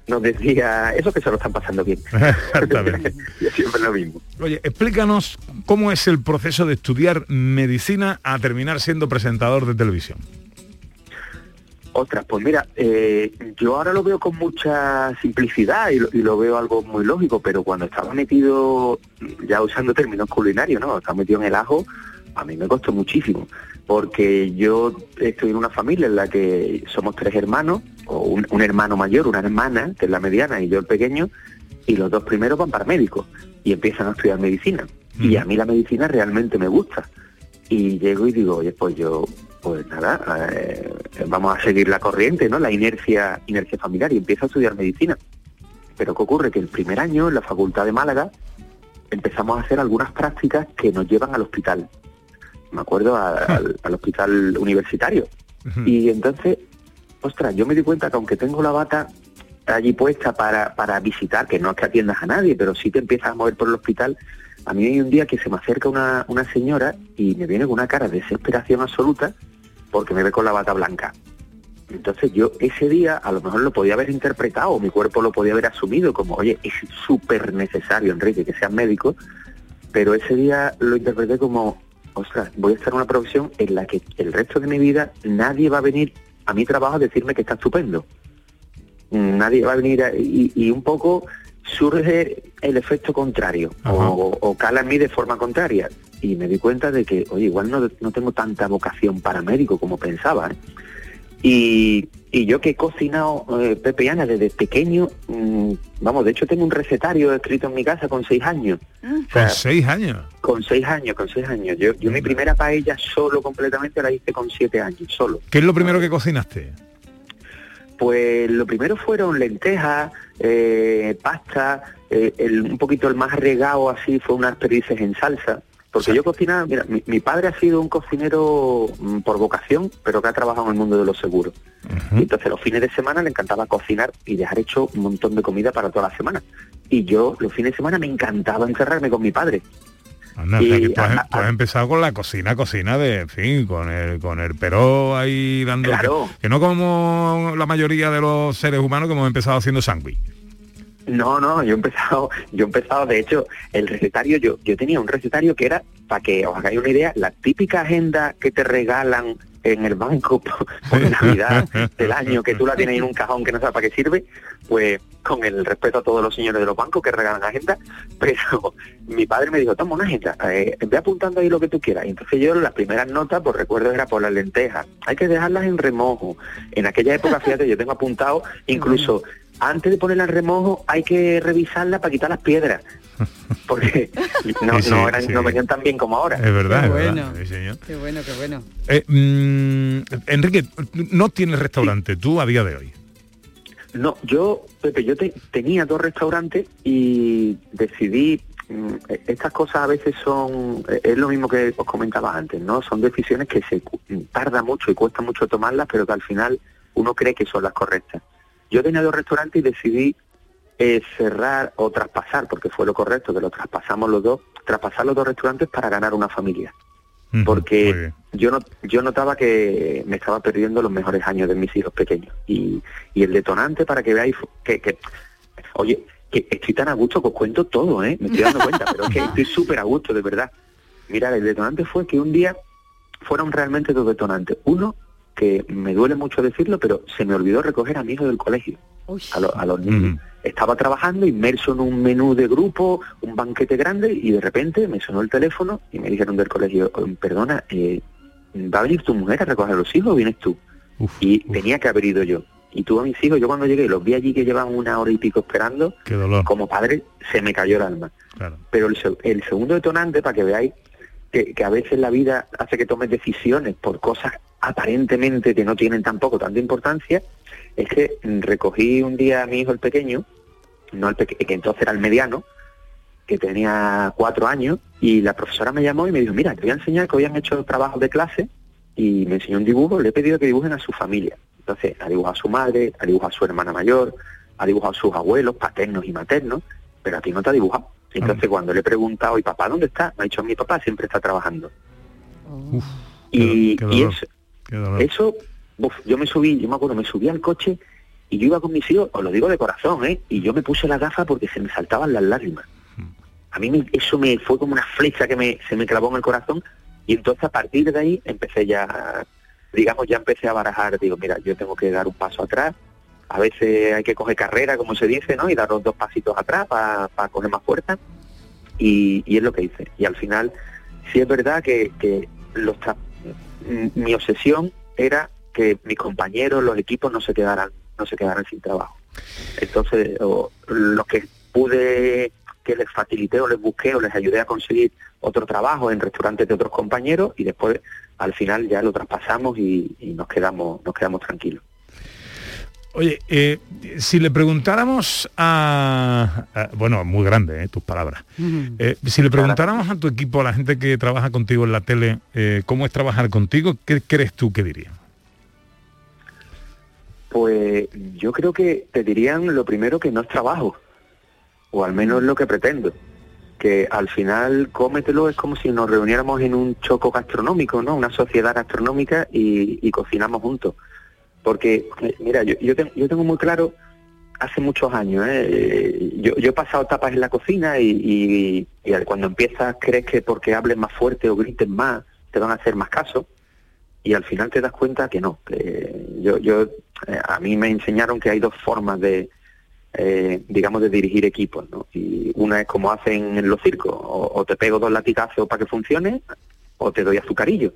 nos decía, eso que se lo están pasando bien. [laughs] [laughs]
Exactamente.
Siempre lo mismo.
Oye, explícanos cómo es el proceso de estudiar medicina a terminar siendo presentador de televisión.
Ostras, pues mira, eh, yo ahora lo veo con mucha simplicidad y lo, y lo veo algo muy lógico, pero cuando estaba metido, ya usando términos culinarios, ¿no? Estaba metido en el ajo, a mí me costó muchísimo, porque yo estoy en una familia en la que somos tres hermanos, o un, un hermano mayor, una hermana, que es la mediana, y yo el pequeño, y los dos primeros van para médicos y empiezan a estudiar medicina. Y a mí la medicina realmente me gusta. Y llego y digo, oye, pues yo, pues nada, eh, vamos a seguir la corriente, ¿no? La inercia, inercia familiar y empiezo a estudiar medicina. Pero ¿qué ocurre? Que el primer año en la Facultad de Málaga empezamos a hacer algunas prácticas que nos llevan al hospital. Me acuerdo a- [laughs] al, al hospital universitario. Y entonces, ostras, yo me di cuenta que aunque tengo la bata allí puesta para, para visitar, que no es que atiendas a nadie, pero sí te empiezas a mover por el hospital, a mí hay un día que se me acerca una, una señora y me viene con una cara de desesperación absoluta porque me ve con la bata blanca. Entonces yo ese día a lo mejor lo podía haber interpretado, mi cuerpo lo podía haber asumido como, oye, es súper necesario, Enrique, que seas médico, pero ese día lo interpreté como, ostras, voy a estar en una profesión en la que el resto de mi vida nadie va a venir a mi trabajo a decirme que está estupendo. Nadie va a venir a- y, y un poco surge el efecto contrario o, o cala en mí de forma contraria. Y me di cuenta de que, oye, igual no, no tengo tanta vocación para médico como pensaba. ¿eh? Y, y yo que he cocinado eh, Pepe y Ana desde pequeño, mm, vamos, de hecho tengo un recetario escrito en mi casa con seis años. O sea,
Con seis años.
con seis años, con seis años. Yo, yo mi primera paella solo completamente la hice con siete años, solo.
¿Qué es lo primero que cocinaste?
Pues lo primero fueron lentejas, eh, pasta, eh, el- un poquito el más regado así fue unas perdices en salsa. Porque yo cocinaba, mira, mi, mi padre ha sido un cocinero mm, por vocación, pero que ha trabajado en el mundo de los seguros. Y entonces los fines de semana le encantaba cocinar y dejar hecho un montón de comida para toda la semana. Y yo los fines de semana me encantaba encerrarme con mi padre.
Anda, o sea,
Y
que tú, has,
a-
tú has empezado con la cocina, cocina de, en fin, con el, con el peró ahí dando...
Claro.
Que, que no como la mayoría de los seres humanos que hemos empezado haciendo sándwich.
No, no, yo he empezado, yo he empezado, de hecho, el recetario, yo, yo tenía un recetario que era, para que os hagáis una idea, la típica agenda que te regalan en el banco por, [laughs] por Navidad del año, que tú la tienes en un cajón que no sabes para qué sirve, pues con el respeto a todos los señores de los bancos que regalan agenda, pero [laughs] mi padre me dijo, toma una agenda, eh, ve apuntando ahí lo que tú quieras. Y entonces yo las primeras notas, pues recuerdo era por las lentejas, hay que dejarlas en remojo. En aquella época, fíjate, yo tengo apuntado incluso antes de ponerla en remojo hay que revisarla para quitar las piedras. Porque [laughs] no,
Sí, sí,
no, eran,
sí.
no venían tan bien como ahora.
Es verdad,
Qué
es
bueno.
verdad. Sí, señor.
Qué bueno, qué bueno.
Eh, mm, Enrique, no tienes restaurante tú a día de hoy.
No, yo, Pepe, yo te- tenía dos restaurantes y decidí, mm, estas cosas a veces son, eh, es lo mismo que os comentaba antes, ¿no? Son decisiones que se cu- tarda mucho y cuesta mucho tomarlas, pero que al final uno cree que son las correctas. Yo tenía dos restaurantes y decidí eh, cerrar o traspasar, porque fue lo correcto, que lo traspasamos los dos, traspasar los dos restaurantes para ganar una familia. Porque yo no, yo notaba que me estaba perdiendo los mejores años de mis hijos pequeños. Y, y el detonante para que veáis que, que oye, que estoy tan a gusto que os cuento todo, ¿eh? Me estoy dando cuenta, pero es que estoy súper a gusto, de verdad. Mira, el detonante fue que un día fueron realmente dos detonantes. Uno, que me duele mucho decirlo, pero se me olvidó recoger a mi hijo del colegio, a, lo- a los niños. Estaba trabajando inmerso en un menú de grupo, un banquete grande, y de repente me sonó el teléfono y me dijeron del colegio, "Oh, perdona, eh, ¿va a venir tu mujer a recoger a los hijos o vienes tú? y tenía que haber ido yo. Y tuve a mis hijos, yo cuando llegué los vi allí que llevan una hora y pico esperando,
Qué dolor.
como padre se me cayó el alma. Pero el, se- el segundo detonante, para que veáis que, a veces la vida hace que tomes decisiones por cosas aparentemente que no tienen tampoco tanta importancia, es que recogí un día a mi hijo el pequeño, no el peque- que entonces era el mediano, que tenía cuatro años, y la profesora me llamó y me dijo, mira, te voy a enseñar que hoy han hecho trabajos de clase, y me enseñó un dibujo, le he pedido que dibujen a su familia. Entonces, ha dibujado a su madre, ha dibujado a su hermana mayor, ha dibujado a sus abuelos, paternos y maternos, pero a ti no te ha dibujado. Entonces, cuando le he preguntado, ¿y papá dónde está? Me ha dicho, mi papá siempre está trabajando. y,
qué
y eso,
qué dolor.
eso uf, yo me subí, yo me acuerdo, me subí al coche y yo iba con mis hijos, os lo digo de corazón, ¿eh? Y yo me puse la gafa porque se me saltaban las lágrimas. A mí me- eso me fue como una flecha que me, se me clavó en el corazón y entonces a partir de ahí empecé ya, digamos, ya empecé a barajar, digo, mira, yo tengo que dar un paso atrás, a veces hay que coger carrera, como se dice, ¿no? Y dar los dos pasitos atrás para coger más fuerza y, es lo que hice. Y al final, sí es verdad que, que los mi obsesión era que mis compañeros, los equipos no se quedaran, no se quedaran sin trabajo. Entonces, los que pude que les facilité o les busqué o les ayudé a conseguir otro trabajo en restaurantes de otros compañeros y después al final ya lo traspasamos y, y nos quedamos nos quedamos tranquilos.
Oye, eh, si le preguntáramos a, a- bueno, muy grande, eh, tus palabras. Eh, si le preguntáramos a tu equipo, a la gente que trabaja contigo en la tele, eh, cómo es trabajar contigo, ¿qué crees tú que diría?
Pues yo creo que te dirían lo primero que no es trabajo, o al menos lo que pretendo. Que al final cómetelo es como si nos reuniéramos en un choco gastronómico, ¿no? Una sociedad gastronómica y, y cocinamos juntos. Porque, eh, mira, yo, yo, ten- yo tengo muy claro hace muchos años. ¿eh? Yo, yo he pasado etapas en la cocina y, cuando empiezas crees que porque hables más fuerte o grites más te van a hacer más caso y al final te das cuenta que no. Que yo, yo, eh, a mí me enseñaron que hay dos formas de, eh, digamos, de dirigir equipos, ¿no? Y una es como hacen en los circos, o, o te pego dos latigazos para que funcione, o te doy azucarillo.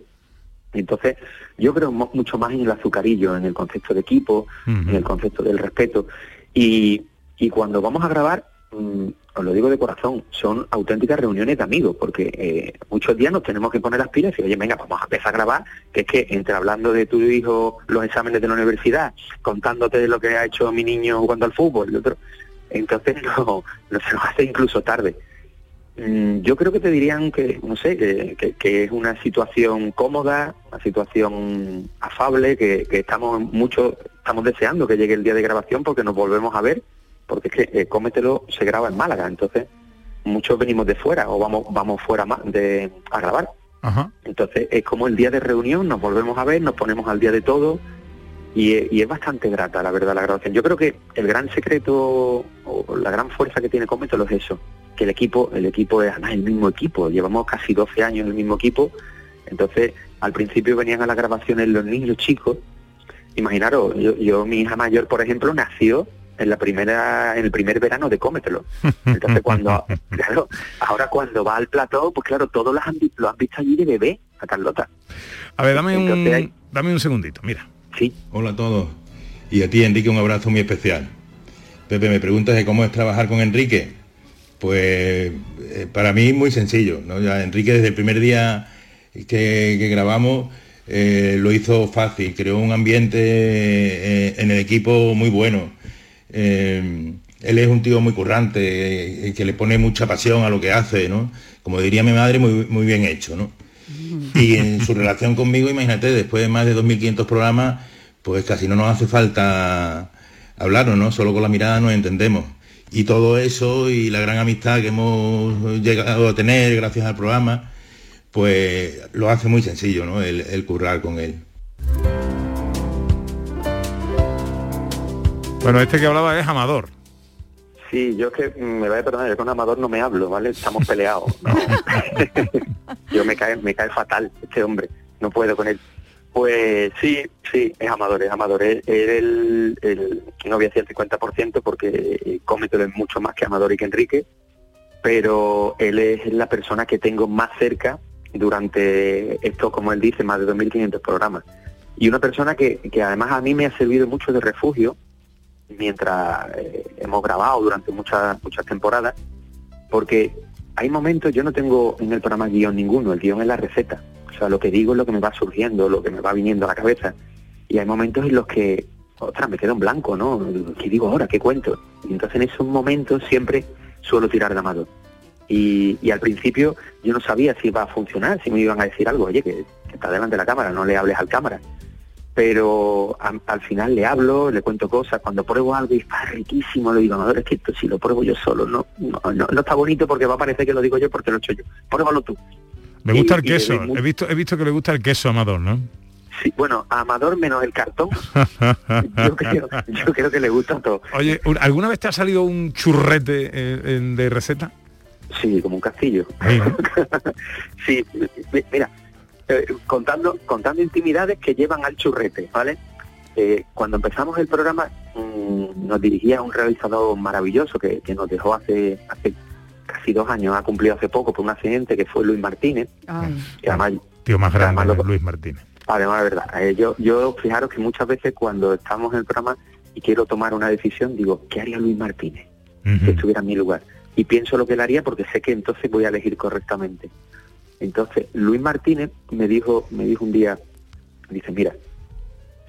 Entonces, yo creo mucho más en el azucarillo, en el concepto de equipo, en el concepto del respeto. Y, y cuando vamos a grabar, mm, os lo digo de corazón, son auténticas reuniones de amigos, porque eh, muchos días nos tenemos que poner las pilas y decir, oye, venga, vamos a empezar a grabar, que es que entre hablando de tu hijo, los exámenes de la universidad, contándote de lo que ha hecho mi niño jugando al fútbol, y otro, entonces [laughs] no, no se nos hace incluso tarde. Mm, Yo creo que te dirían que, no sé, que, que- que es una situación cómoda, una situación afable, que, que estamos mucho, estamos deseando que llegue el día de grabación porque nos volvemos a ver, porque es que eh, Cómetelo se graba en Málaga, entonces muchos venimos de fuera o vamos vamos fuera de, a grabar.
Ajá.
Entonces es como el día de reunión, nos volvemos a ver, nos ponemos al día de todo y, e- y es bastante grata, la verdad, la grabación. Yo creo que el gran secreto o la gran fuerza que tiene Cómetelo es eso, que el equipo, el equipo es además el mismo equipo, llevamos casi 12 años en el mismo equipo, entonces al principio venían a las grabaciones los niños chicos, imaginaros, yo, yo mi hija mayor, por ejemplo, nació en la primera, en el primer verano de Cómetelo. Entonces cuando, [laughs] claro, ahora cuando va al plató, pues claro, todos los han, lo han visto allí de bebé, a Carlota.
A ver, dame
Entonces
un,
hay-
dame un segundito, mira.
Sí.
Hola a todos. Y a ti, Enrique, un abrazo muy especial. Pepe, me preguntas de cómo es trabajar con Enrique. Pues eh, para mí muy sencillo. ¿no? Ya Enrique desde el primer día que, que grabamos eh, lo hizo fácil, creó un ambiente eh, en el equipo muy bueno. Él es un tío muy currante, que le pone mucha pasión a lo que hace, ¿no? Como diría mi madre, muy, muy bien hecho, ¿no? Y en su relación conmigo, imagínate, después de más de 2.500 programas, pues casi no nos hace falta hablarnos, ¿no? Solo con la mirada nos entendemos. Y todo eso y la gran amistad que hemos llegado a tener gracias al programa, pues lo hace muy sencillo, ¿no? El, el currar con él.
Bueno, este que hablaba es Amador.
Sí, yo es que mm, me voy a perdonar, yo con Amador no me hablo, ¿vale? Estamos peleados. ¿no? [laughs] yo me cae, me cae fatal este hombre, no puedo con él. Pues sí, sí, es Amador, es Amador. Él el, el- no voy a decir el 50% porque Cómetelo es mucho más que Amador y que Enrique, pero él es la persona que tengo más cerca durante esto, como él dice, más de 2.500 programas. Y una persona que, que además a mí me ha servido mucho de refugio mientras eh, hemos grabado durante muchas muchas temporadas, porque hay momentos, yo no tengo en el programa guion ninguno, el guion es la receta. O sea, lo que digo es lo que me va surgiendo, lo que me va viniendo a la cabeza. Y hay momentos en los que, ostras, me quedo en blanco, ¿no? ¿Qué digo ahora? ¿Qué cuento? Y entonces en esos momentos siempre suelo tirar de Amador. Y, al principio yo no sabía si iba a funcionar, si me iban a decir algo, oye, que, está delante de la cámara, no le hables al cámara pero al final le hablo, le cuento cosas, cuando pruebo algo y está riquísimo, le digo, Amador, es que esto si lo pruebo yo solo, no, no, no, no está bonito porque va a parecer que lo digo yo porque lo he hecho yo, pruébalo tú.
Le gusta
Y-
el queso. He visto, he visto que le gusta el queso a Amador, ¿no?
Sí, bueno, a Amador menos el cartón, [laughs] yo creo, yo creo que le gusta todo.
Oye, ¿un- ¿alguna vez te ha salido un churrete eh, de receta?
Sí, como un castillo. sí, [laughs] mi- mira, eh, contando, contando intimidades que llevan al churrete, ¿vale? Eh, cuando empezamos el programa mm, nos dirigía un realizador maravilloso que, que nos dejó hace, hace casi dos años, ha cumplido hace poco por un accidente que fue Luis Martínez, que además
Tío más grande,
Además, lo-
Luis Martínez.
Además, de verdad, eh, yo, yo fijaros que muchas veces cuando estamos en el programa y quiero tomar una decisión, digo, ¿qué haría Luis Martínez si estuviera en mi lugar? Y pienso lo que él haría porque sé que entonces voy a elegir correctamente. Entonces, Luis Martínez me dijo, me dijo un día, dice, mira,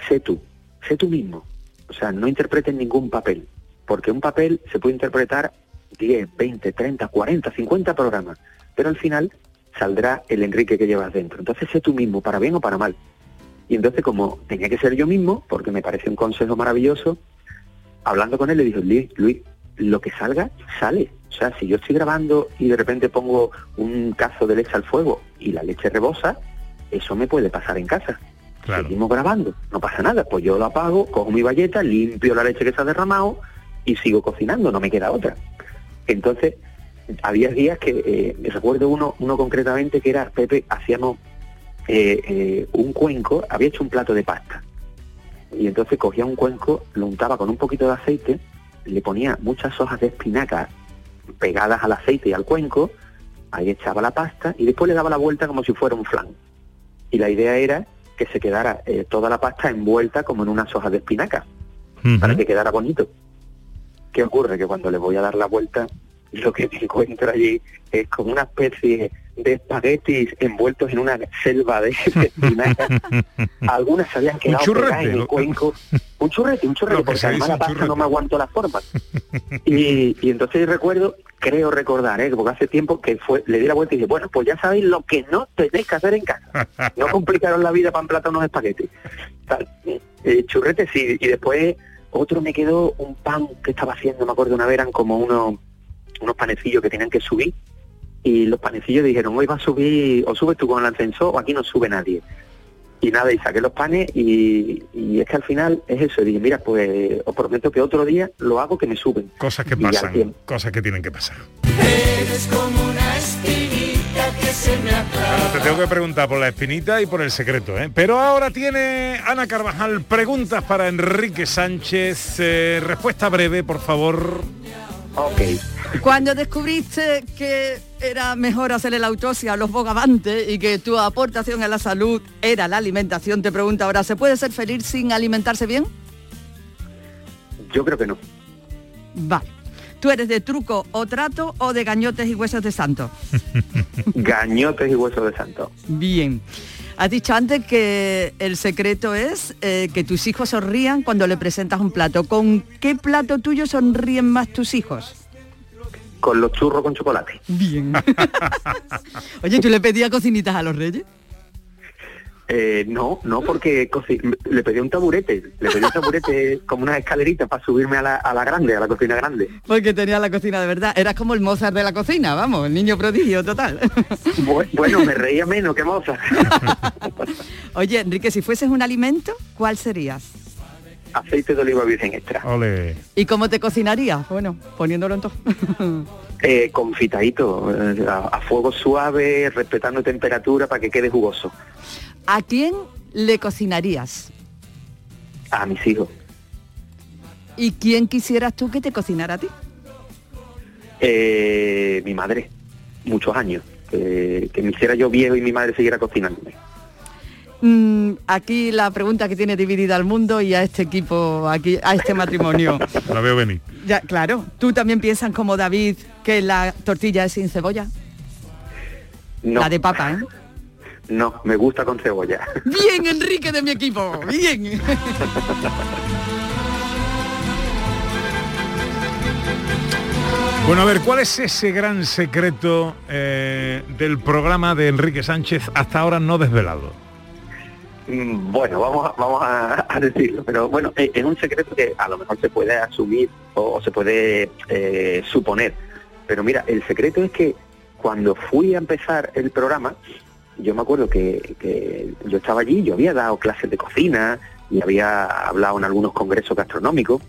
sé tú, sé tú mismo. O sea, no interpretes ningún papel, porque un papel se puede interpretar 10, 20, 30, 40, 50 programas, pero al final saldrá el Enrique que llevas dentro. Entonces sé tú mismo, para bien o para mal. Y entonces como tenía que ser yo mismo, porque me parece un consejo maravilloso, hablando con él le dije, Luis, Luis, lo que salga, sale. O sea, si yo estoy grabando y de repente pongo un cazo de leche al fuego y la leche rebosa, eso me puede pasar en casa. Seguimos grabando, no pasa nada. Pues yo lo apago, cojo mi valleta, limpio la leche que se ha derramado y sigo cocinando, no me queda otra. Entonces, había días que, eh, me recuerdo uno, uno concretamente que era, Pepe, hacíamos eh, eh, un cuenco, había hecho un plato de pasta. Y entonces cogía un cuenco, lo untaba con un poquito de aceite, le ponía muchas hojas de espinaca pegadas al aceite y al cuenco, ahí echaba la pasta y después le daba la vuelta como si fuera un flan. Y la idea era que se quedara eh, toda la pasta envuelta como en unas hojas de espinaca, para que quedara bonito. ¿Qué ocurre? Que cuando le voy a dar la vuelta, lo que me [laughs] encuentro allí es como una especie de espaguetis envueltos en una selva de. [laughs] Algunas se habían quedado pegadas en el cuenco. Un churrete, un churrete, porque además la pasta no me aguanto las formas. [laughs] Y, y entonces recuerdo, creo recordar, ¿eh? porque hace tiempo que fue, le di la vuelta y dije, bueno, pues ya sabéis lo que no tenéis que hacer en casa. No complicaron la vida para emplatar unos espaguetis. Tal. Eh, churrete sí, y después otro me quedó un pan que estaba haciendo, me acuerdo una vez, eran como unos, unos panecillos que tenían que subir y los panecillos dijeron, hoy va a subir, o subes tú con el ascensor o aquí no sube nadie. Y nada, y saqué los panes y, y es que al final es eso, dije, mira, pues os prometo que otro día lo hago que me suben.
Cosas que
Y
pasan, cosas que tienen que pasar.
Eres se me
Bueno, te tengo que preguntar por la espinita y por el secreto, ¿eh? Pero ahora tiene Ana Carvajal preguntas para Enrique Sánchez. Eh, respuesta breve, por favor.
Ok.
Cuando descubriste que era mejor hacer la autopsia a los bogavantes y que tu aportación a la salud era la alimentación, te pregunto ahora, ¿se puede ser feliz sin alimentarse bien?
Yo creo que no.
Vale. ¿Tú eres de truco o trato o de gañotes y huesos de santo? [laughs]
Gañotes y huesos de santo.
Bien. Has dicho antes que el secreto es eh, que tus hijos sonrían cuando le presentas un plato. ¿Con qué plato tuyo sonríen más tus hijos?
Con los churros con chocolate.
Bien. [laughs] Oye, ¿tú le pedías cocinitas a los reyes?
Eh, no, no, porque le pedí un taburete, le pedí un taburete [laughs] como una escalerita para subirme a la, a la grande, a la cocina grande.
Porque tenía la cocina de verdad. Eras como el Mozart de la cocina, vamos, el niño prodigio total.
Bu- Bueno, me reía menos que moza. [laughs]
Oye, Enrique, si fueses un alimento, ¿cuál serías?
Aceite de oliva virgen extra.
¿Y cómo te cocinarías? Bueno, poniéndolo en todo. [laughs]
Eh, confitadito, eh, a, a fuego suave, respetando temperatura para que quede jugoso.
¿A quién le cocinarías?
A mis hijos.
¿Y quién quisieras tú que te cocinara a ti?
Eh, mi madre, muchos años. Que, que me hiciera yo viejo y mi madre siguiera cocinándome.
Mm, aquí la pregunta que tiene dividida al mundo y a este equipo, aquí, a este matrimonio. [laughs]
La veo venir.
Ya, claro, tú también piensas como David que la tortilla es sin cebolla.
No,
La de papa, ¿eh?
No, me gusta con cebolla. [laughs]
Bien, Enrique de mi equipo, bien.
Bueno, a ver, ¿cuál es ese gran secreto eh, del programa de Enrique Sánchez hasta ahora no desvelado?
Mm, Bueno, vamos a, vamos a, a decirlo, pero bueno, eh, es un secreto que a lo mejor se puede asumir o, o se puede eh, suponer. Pero mira, el secreto es que cuando fui a empezar el programa, yo me acuerdo que, que yo estaba allí, yo había dado clases de cocina y había hablado en algunos congresos gastronómicos,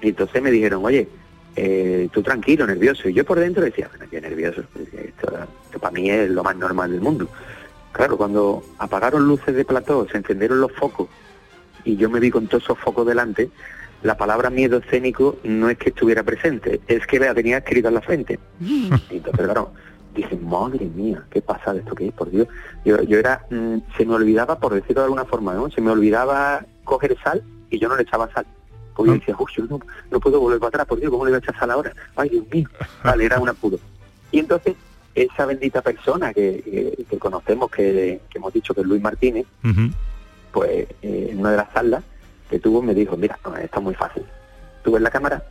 y entonces me dijeron, oye, eh, tú tranquilo, nervioso. Y yo por dentro decía, bueno, qué nervioso, esto, esto para mí es lo más normal del mundo. Claro, cuando apagaron luces de plató, se encendieron los focos y yo me vi con todos esos focos delante, la palabra miedo escénico no es que estuviera presente, es que la tenía escrita en la frente. [laughs] Y entonces, claro, dije, madre mía, qué pasa de esto que es, por Dios. Yo, yo era, mm, se me olvidaba, por decirlo de alguna forma, ¿no? Se me olvidaba coger sal y yo no le echaba sal. Porque yo decía, uy, yo no, no puedo volver para atrás, por Dios, ¿cómo le voy a echar sal ahora? Ay, Dios mío. Vale, era un apuro. Y entonces, esa bendita persona que, que- que conocemos, que, que hemos dicho que es Luis Martínez, pues eh, en una de las salas que tuvo me dijo, mira, no, está muy fácil. ¿Tú ves la cámara?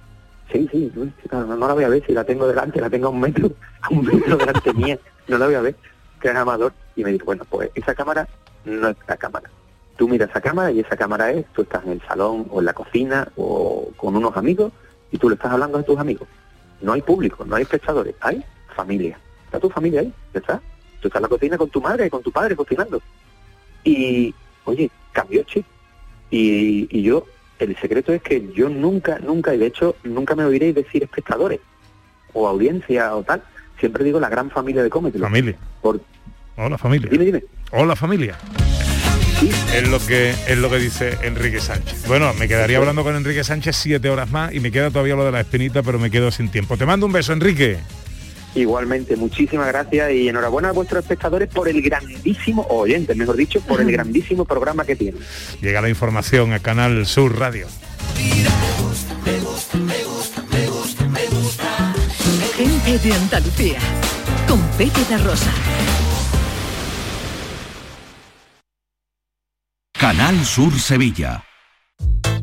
Sí, sí, no, no la voy a ver, si la tengo delante, la tengo a un metro, a un metro delante mía, no la voy a ver, que es amador. Y me dijo, bueno, pues esa cámara no es la cámara. Tú miras esa cámara y esa cámara es, tú estás en el salón o en la cocina o con unos amigos y tú le estás hablando a tus amigos. No hay público, no hay espectadores, hay familia. Está tu familia ahí, está. Tú estás en la cocina con tu madre, con tu padre cocinando. Y, oye, cambió chip. Y, y yo el secreto es que yo nunca, nunca, y de hecho nunca me oiréis decir espectadores o audiencia o tal. Siempre digo la gran familia de Cómetelo.
Familia.
Por...
Hola familia.
Dime, dime.
Hola familia. Es lo que es lo que dice Enrique Sánchez. Bueno, me quedaría hablando con Enrique Sánchez siete horas más y me queda todavía lo de la espinita, pero me quedo sin tiempo. Te mando un beso, Enrique.
Igualmente, muchísimas gracias y enhorabuena a vuestros espectadores por el grandísimo, o oyentes, mejor dicho, por el [laughs] grandísimo programa que tienen.
Llega la información a Canal Sur Radio.
Gente de Andalucía, con Pepe Rosa.
Canal Sur Sevilla.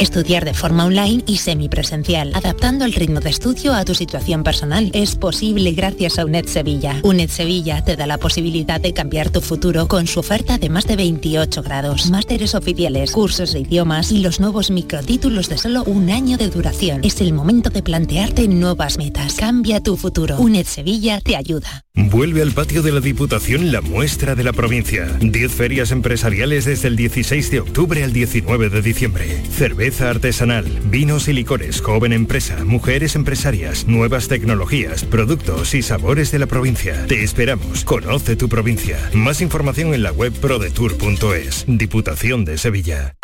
Estudiar de forma online y semipresencial, adaptando el ritmo de estudio a tu situación personal. Es posible gracias a UNED Sevilla. UNED Sevilla te da la posibilidad de cambiar tu futuro con su oferta de más de 28 grados, másteres oficiales, cursos de idiomas y los nuevos microtítulos de solo un año de duración. Es el momento de plantearte nuevas metas. Cambia tu futuro. UNED Sevilla te ayuda.
Vuelve al patio de la Diputación la muestra de la provincia. 10 ferias empresariales desde el 16 de octubre al 19 de diciembre. Artesanal, vinos y licores, joven empresa, mujeres empresarias, nuevas tecnologías, productos y sabores de la provincia. Te esperamos. Conoce tu provincia. Más información en la web prodetour.es. Diputación de Sevilla.